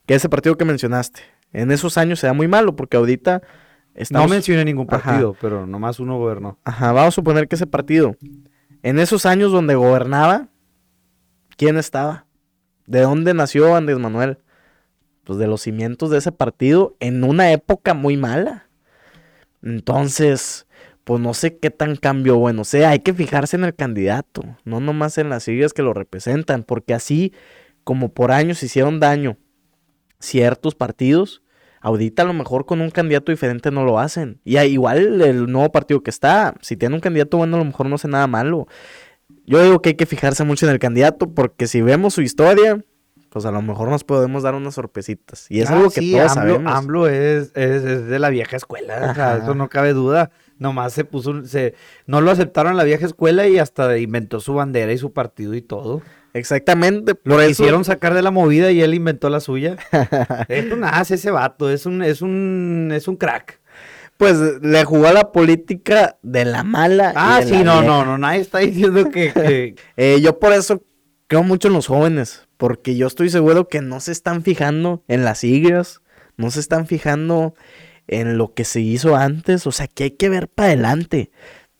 [SPEAKER 2] que ese partido que mencionaste, en esos años sea muy malo, porque ahorita...
[SPEAKER 1] No mencioné ningún partido, pero nomás uno gobernó.
[SPEAKER 2] Ajá, vamos a suponer que ese partido, en esos años donde gobernaba, ¿quién estaba? ¿De dónde nació Andrés Manuel? pues, de los cimientos de ese partido en una época muy mala. Entonces, pues no sé qué tan cambio bueno sea. Hay que fijarse en el candidato, no nomás en las siglas que lo representan, porque así como por años hicieron daño ciertos partidos, ahorita a lo mejor con un candidato diferente no lo hacen. Y igual el nuevo partido que está, si tiene un candidato bueno, a lo mejor no hace nada malo. Yo digo que hay que fijarse mucho en el candidato, porque si vemos su historia, pues a lo mejor nos podemos dar unas sorpresitas. Y es
[SPEAKER 1] Ah,
[SPEAKER 2] algo que
[SPEAKER 1] sí,
[SPEAKER 2] todos
[SPEAKER 1] AMLO,
[SPEAKER 2] sabemos.
[SPEAKER 1] AMLO es, es, es de la vieja escuela, o sea,
[SPEAKER 2] Ajá.
[SPEAKER 1] eso no cabe duda. Nomás se puso, se, no lo aceptaron en la vieja escuela y hasta inventó su bandera y su partido y todo.
[SPEAKER 2] Exactamente.
[SPEAKER 1] Lo quisieron sacar de la movida y él inventó la suya. es un as ese vato, es un, es un, es un crack.
[SPEAKER 2] pues le jugó a la política de la mala. y
[SPEAKER 1] Ah,
[SPEAKER 2] de
[SPEAKER 1] sí,
[SPEAKER 2] la
[SPEAKER 1] no,
[SPEAKER 2] vieja.
[SPEAKER 1] no, no, nadie está diciendo que, que-
[SPEAKER 2] Eh, yo por eso creo mucho en los jóvenes, porque yo estoy seguro que no se están fijando en las siglas, no se están fijando en lo que se hizo antes, o sea, que hay que ver para adelante.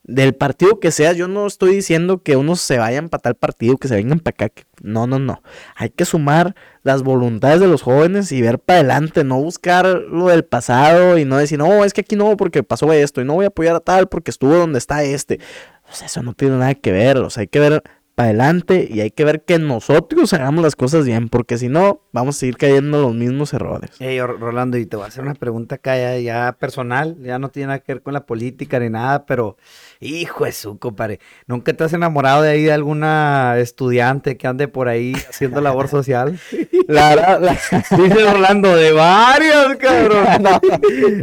[SPEAKER 2] Del partido que sea, yo no estoy diciendo que unos se vayan para tal partido, que se vengan para acá. No, no, no. Hay que sumar las voluntades de los jóvenes y ver para adelante, no buscar lo del pasado y no decir, no, es que aquí no, porque pasó esto, y no voy a apoyar a tal porque estuvo donde está este. O sea, eso no tiene nada que ver, o sea, hay que ver para adelante y hay que ver que nosotros hagamos las cosas bien, porque si no, vamos a seguir cayendo en los mismos errores.
[SPEAKER 1] Ey, Or- Rolando, y te voy a hacer una pregunta acá ya, ya personal, ya no tiene nada que ver con la política ni nada, pero hijo de su compadre, ¿nunca te has enamorado de ahí de alguna estudiante que ande por ahí haciendo labor social?
[SPEAKER 2] La verdad, la,
[SPEAKER 1] Dice Rolando, de varios, cabrón.
[SPEAKER 2] no,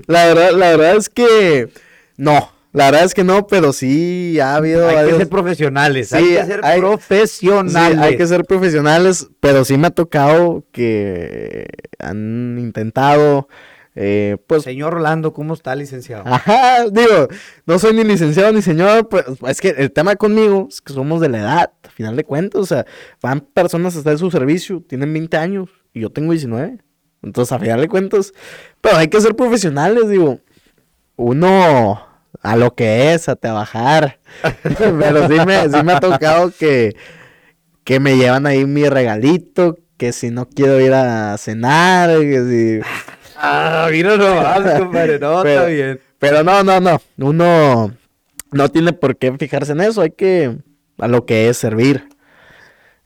[SPEAKER 2] la verdad, la verdad es que no, la verdad es que no, pero sí ha habido
[SPEAKER 1] Hay que ser profesionales,
[SPEAKER 2] Sí,
[SPEAKER 1] hay que ser
[SPEAKER 2] hay-
[SPEAKER 1] profesionales.
[SPEAKER 2] Sí, hay que ser profesionales, pero sí me ha tocado que han intentado, eh, pues,
[SPEAKER 1] Señor Rolando, ¿cómo está, licenciado?
[SPEAKER 2] ajá, digo, no soy ni licenciado ni señor, pues, es que el tema conmigo es que somos de la edad, a final de cuentas, o sea, van personas hasta de su servicio, tienen 20 años y yo tengo 19, entonces a final de cuentas, pero hay que ser profesionales, digo, uno a lo que es, a trabajar, pero sí me, sí me ha tocado que que me llevan ahí mi regalito, que si no quiero ir a cenar, que si...
[SPEAKER 1] Ah, mira nomás, compadre, no,
[SPEAKER 2] Pero-
[SPEAKER 1] está bien.
[SPEAKER 2] Pero no, no, no, uno no tiene por qué fijarse en eso, hay que a lo que es servir.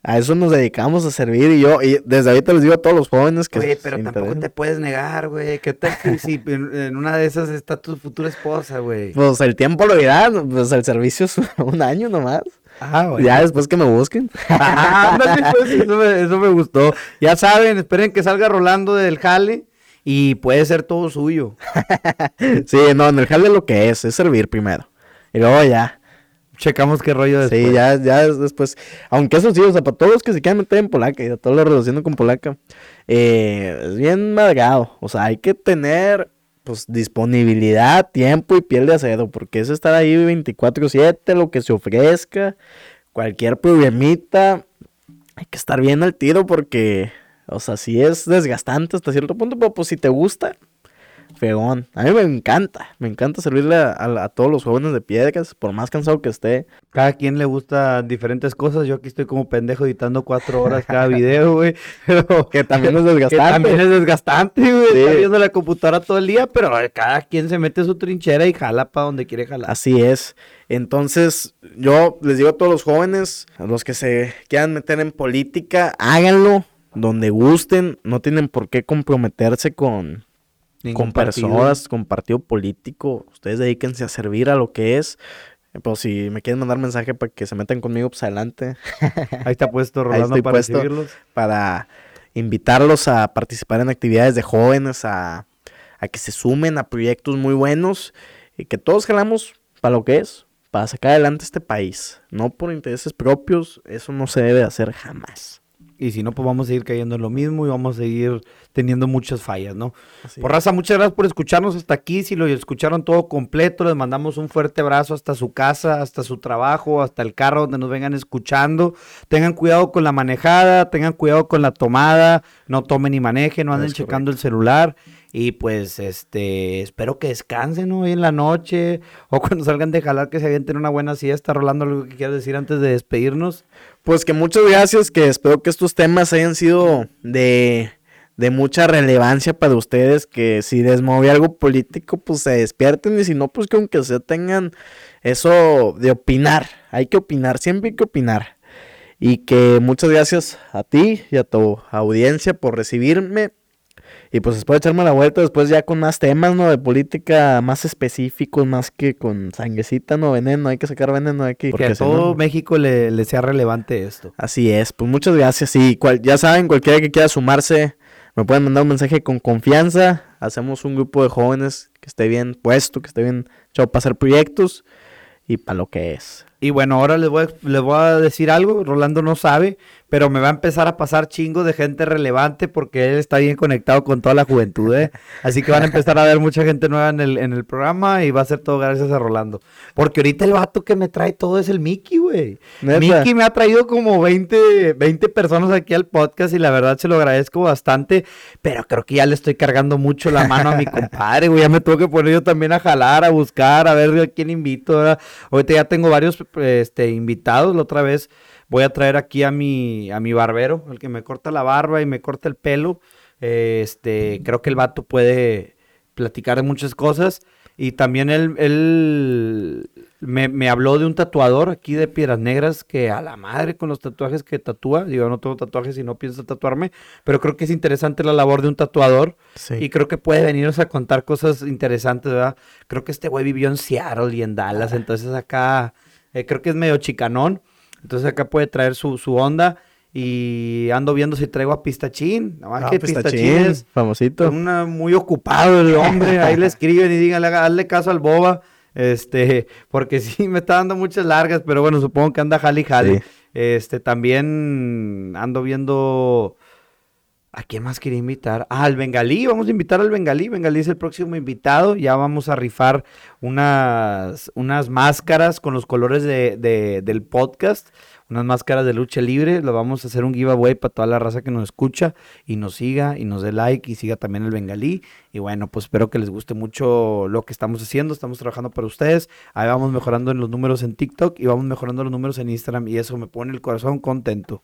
[SPEAKER 2] A eso nos dedicamos a servir y yo, y desde ahorita les digo a todos los jóvenes que... Se
[SPEAKER 1] pero tampoco
[SPEAKER 2] interesen.
[SPEAKER 1] te puedes negar, güey. ¿Qué tal que si en, una de esas está tu futura esposa, güey?
[SPEAKER 2] Pues el tiempo lo dirá, pues el servicio es un año nomás.
[SPEAKER 1] Ah, güey.
[SPEAKER 2] Ya después que me busquen.
[SPEAKER 1] Ah, pues, eso, me, eso me gustó. Ya saben, esperen que salga Rolando del jale y puede ser todo suyo.
[SPEAKER 2] sí, no, en el jale lo que es, es servir primero. Y luego ya.
[SPEAKER 1] Checamos qué rollo después.
[SPEAKER 2] Sí, ya, ya es después. Aunque eso sí, o sea, para todos los que se quieran meter en Polaca y a todos los relacionados con Polaca, eh, es bien madreado. O sea, hay que tener pues disponibilidad, tiempo y piel de acero, porque es estar ahí 24/7, lo que se ofrezca, cualquier problemita, hay que estar bien al tiro porque, o sea, sí es desgastante hasta cierto punto, pero pues si te gusta, fregón. A mí me encanta, me encanta servirle a, a- a todos los jóvenes de piedras, por más cansado que esté.
[SPEAKER 1] Cada quien le gusta diferentes cosas. Yo aquí estoy como pendejo editando cuatro horas cada video, güey. Pero
[SPEAKER 2] Que también es
[SPEAKER 1] que
[SPEAKER 2] desgastante.
[SPEAKER 1] también es desgastante, güey.
[SPEAKER 2] Sí.
[SPEAKER 1] Viendo la computadora todo el día, pero eh, cada quien se mete su trinchera y jala para donde quiere jalar.
[SPEAKER 2] Así es. Entonces, yo les digo a todos los jóvenes, a los que se quieran meter en política, háganlo donde gusten. No tienen por qué comprometerse con, con
[SPEAKER 1] partido.
[SPEAKER 2] personas, con partido político. Ustedes dedíquense a servir a lo que es. Pues si me quieren mandar mensaje para que se metan conmigo, pues adelante.
[SPEAKER 1] Ahí está puesto
[SPEAKER 2] Ahí
[SPEAKER 1] Rolando
[SPEAKER 2] estoy
[SPEAKER 1] para
[SPEAKER 2] puesto.
[SPEAKER 1] recibirlos.
[SPEAKER 2] para invitarlos a participar en actividades de jóvenes, a, a que se sumen a proyectos muy buenos y que todos jalamos para lo que es, para sacar adelante este país, no por intereses propios, eso no se debe hacer jamás.
[SPEAKER 1] Y si no, pues vamos a seguir cayendo en lo mismo y vamos a seguir teniendo muchas fallas, ¿no?
[SPEAKER 2] Así
[SPEAKER 1] Por raza, muchas gracias por escucharnos hasta aquí. Si lo escucharon todo completo, les mandamos un fuerte abrazo hasta su casa, hasta su trabajo, hasta el carro donde nos vengan escuchando. Tengan cuidado con la manejada, tengan cuidado con la tomada, no tomen ni manejen, no anden
[SPEAKER 2] Es
[SPEAKER 1] checando el celular. Y pues, este, espero que descansen hoy en la noche o cuando salgan de jalar que se avienten una buena siesta. Rolando, algo que quieras decir antes de despedirnos.
[SPEAKER 2] Pues que muchas gracias, que espero que estos temas hayan sido de, de mucha relevancia para ustedes, que si les algo político, pues se despierten y si no, pues que aunque se tengan eso de opinar, hay que opinar, siempre hay que opinar. Y que muchas gracias a ti y a tu audiencia por recibirme. Y pues después de echarme la vuelta, después ya con más temas, ¿no? De política más específicos, más que con sanguecita, ¿no? Veneno, hay que sacar veneno de aquí.
[SPEAKER 1] Porque a todo México le, le, sea relevante esto.
[SPEAKER 2] Así es, pues muchas gracias. Y cual, ya saben, cualquiera que quiera sumarse, me pueden mandar un mensaje con confianza. Hacemos un grupo de jóvenes que esté bien puesto, que esté bien echado para hacer proyectos y para lo que es.
[SPEAKER 1] Y bueno, ahora les voy, a, les voy a decir algo, Rolando no sabe, pero me va a empezar a pasar chingo de gente relevante porque él está bien conectado con toda la juventud, ¿eh? Así que van a empezar a ver mucha gente nueva en el, en el programa y va a ser todo gracias a Rolando. Porque ahorita el vato que me trae todo es el Mickey, güey. Mickey me ha traído como 20, 20 personas aquí al podcast y la verdad se lo agradezco bastante, pero creo que ya le estoy cargando mucho la mano a mi compadre, güey. Ya me tengo que poner yo también a jalar, a buscar, a ver a quién invito. ¿verdad? Ahorita ya tengo varios este, invitados. La otra vez voy a traer aquí a mi, a mi barbero, el que me corta la barba y me corta el pelo. Este, creo que el vato puede platicar de muchas cosas. Y también él, él me, me, habló de un tatuador aquí de Piedras Negras que a la madre con los tatuajes que tatúa. Digo, no tengo tatuajes y no pienso tatuarme, pero creo que es interesante la labor de un tatuador. Sí. Y creo que puede venirnos a contar cosas interesantes, ¿verdad? Creo que este güey vivió en Seattle y en Dallas, entonces acá eh, creo que es medio chicanón. Entonces acá puede traer su, su onda. Y ando viendo si traigo a Pistachín. Nada más
[SPEAKER 2] Ah,
[SPEAKER 1] que
[SPEAKER 2] Pistachín,
[SPEAKER 1] Pistachín es
[SPEAKER 2] famosito.
[SPEAKER 1] una- muy ocupado el hombre. Ahí le escriben y díganle, hazle caso al boba. Este, porque sí me está dando muchas largas, pero bueno, supongo que anda jali jali.
[SPEAKER 2] Sí.
[SPEAKER 1] Este, también ando viendo. ¿A quién más quería invitar? Ah, al Bengalí, vamos a invitar al Bengalí. Bengalí es el próximo invitado. Ya vamos a rifar unas, unas máscaras con los colores de, de- del podcast. Unas máscaras de lucha libre. Lo vamos a hacer un giveaway para toda la raza que nos escucha y nos siga y nos dé like y siga también el Bengalí. Y bueno, pues espero que les guste mucho lo que estamos haciendo. Estamos trabajando para ustedes. Ahí vamos mejorando en los números en TikTok y vamos mejorando los números en Instagram. Y eso me pone el corazón contento.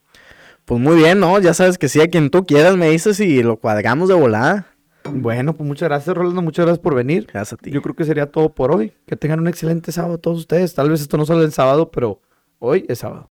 [SPEAKER 2] Pues muy bien, ¿no? Ya sabes que sí, a quien tú quieras me dices y lo cuadramos de volada.
[SPEAKER 1] Bueno, pues muchas gracias, Rolando. Muchas gracias por venir.
[SPEAKER 2] Gracias a ti.
[SPEAKER 1] Yo creo que sería todo por hoy. Que tengan un excelente sábado todos ustedes. Tal vez esto no sale el sábado, pero hoy es sábado.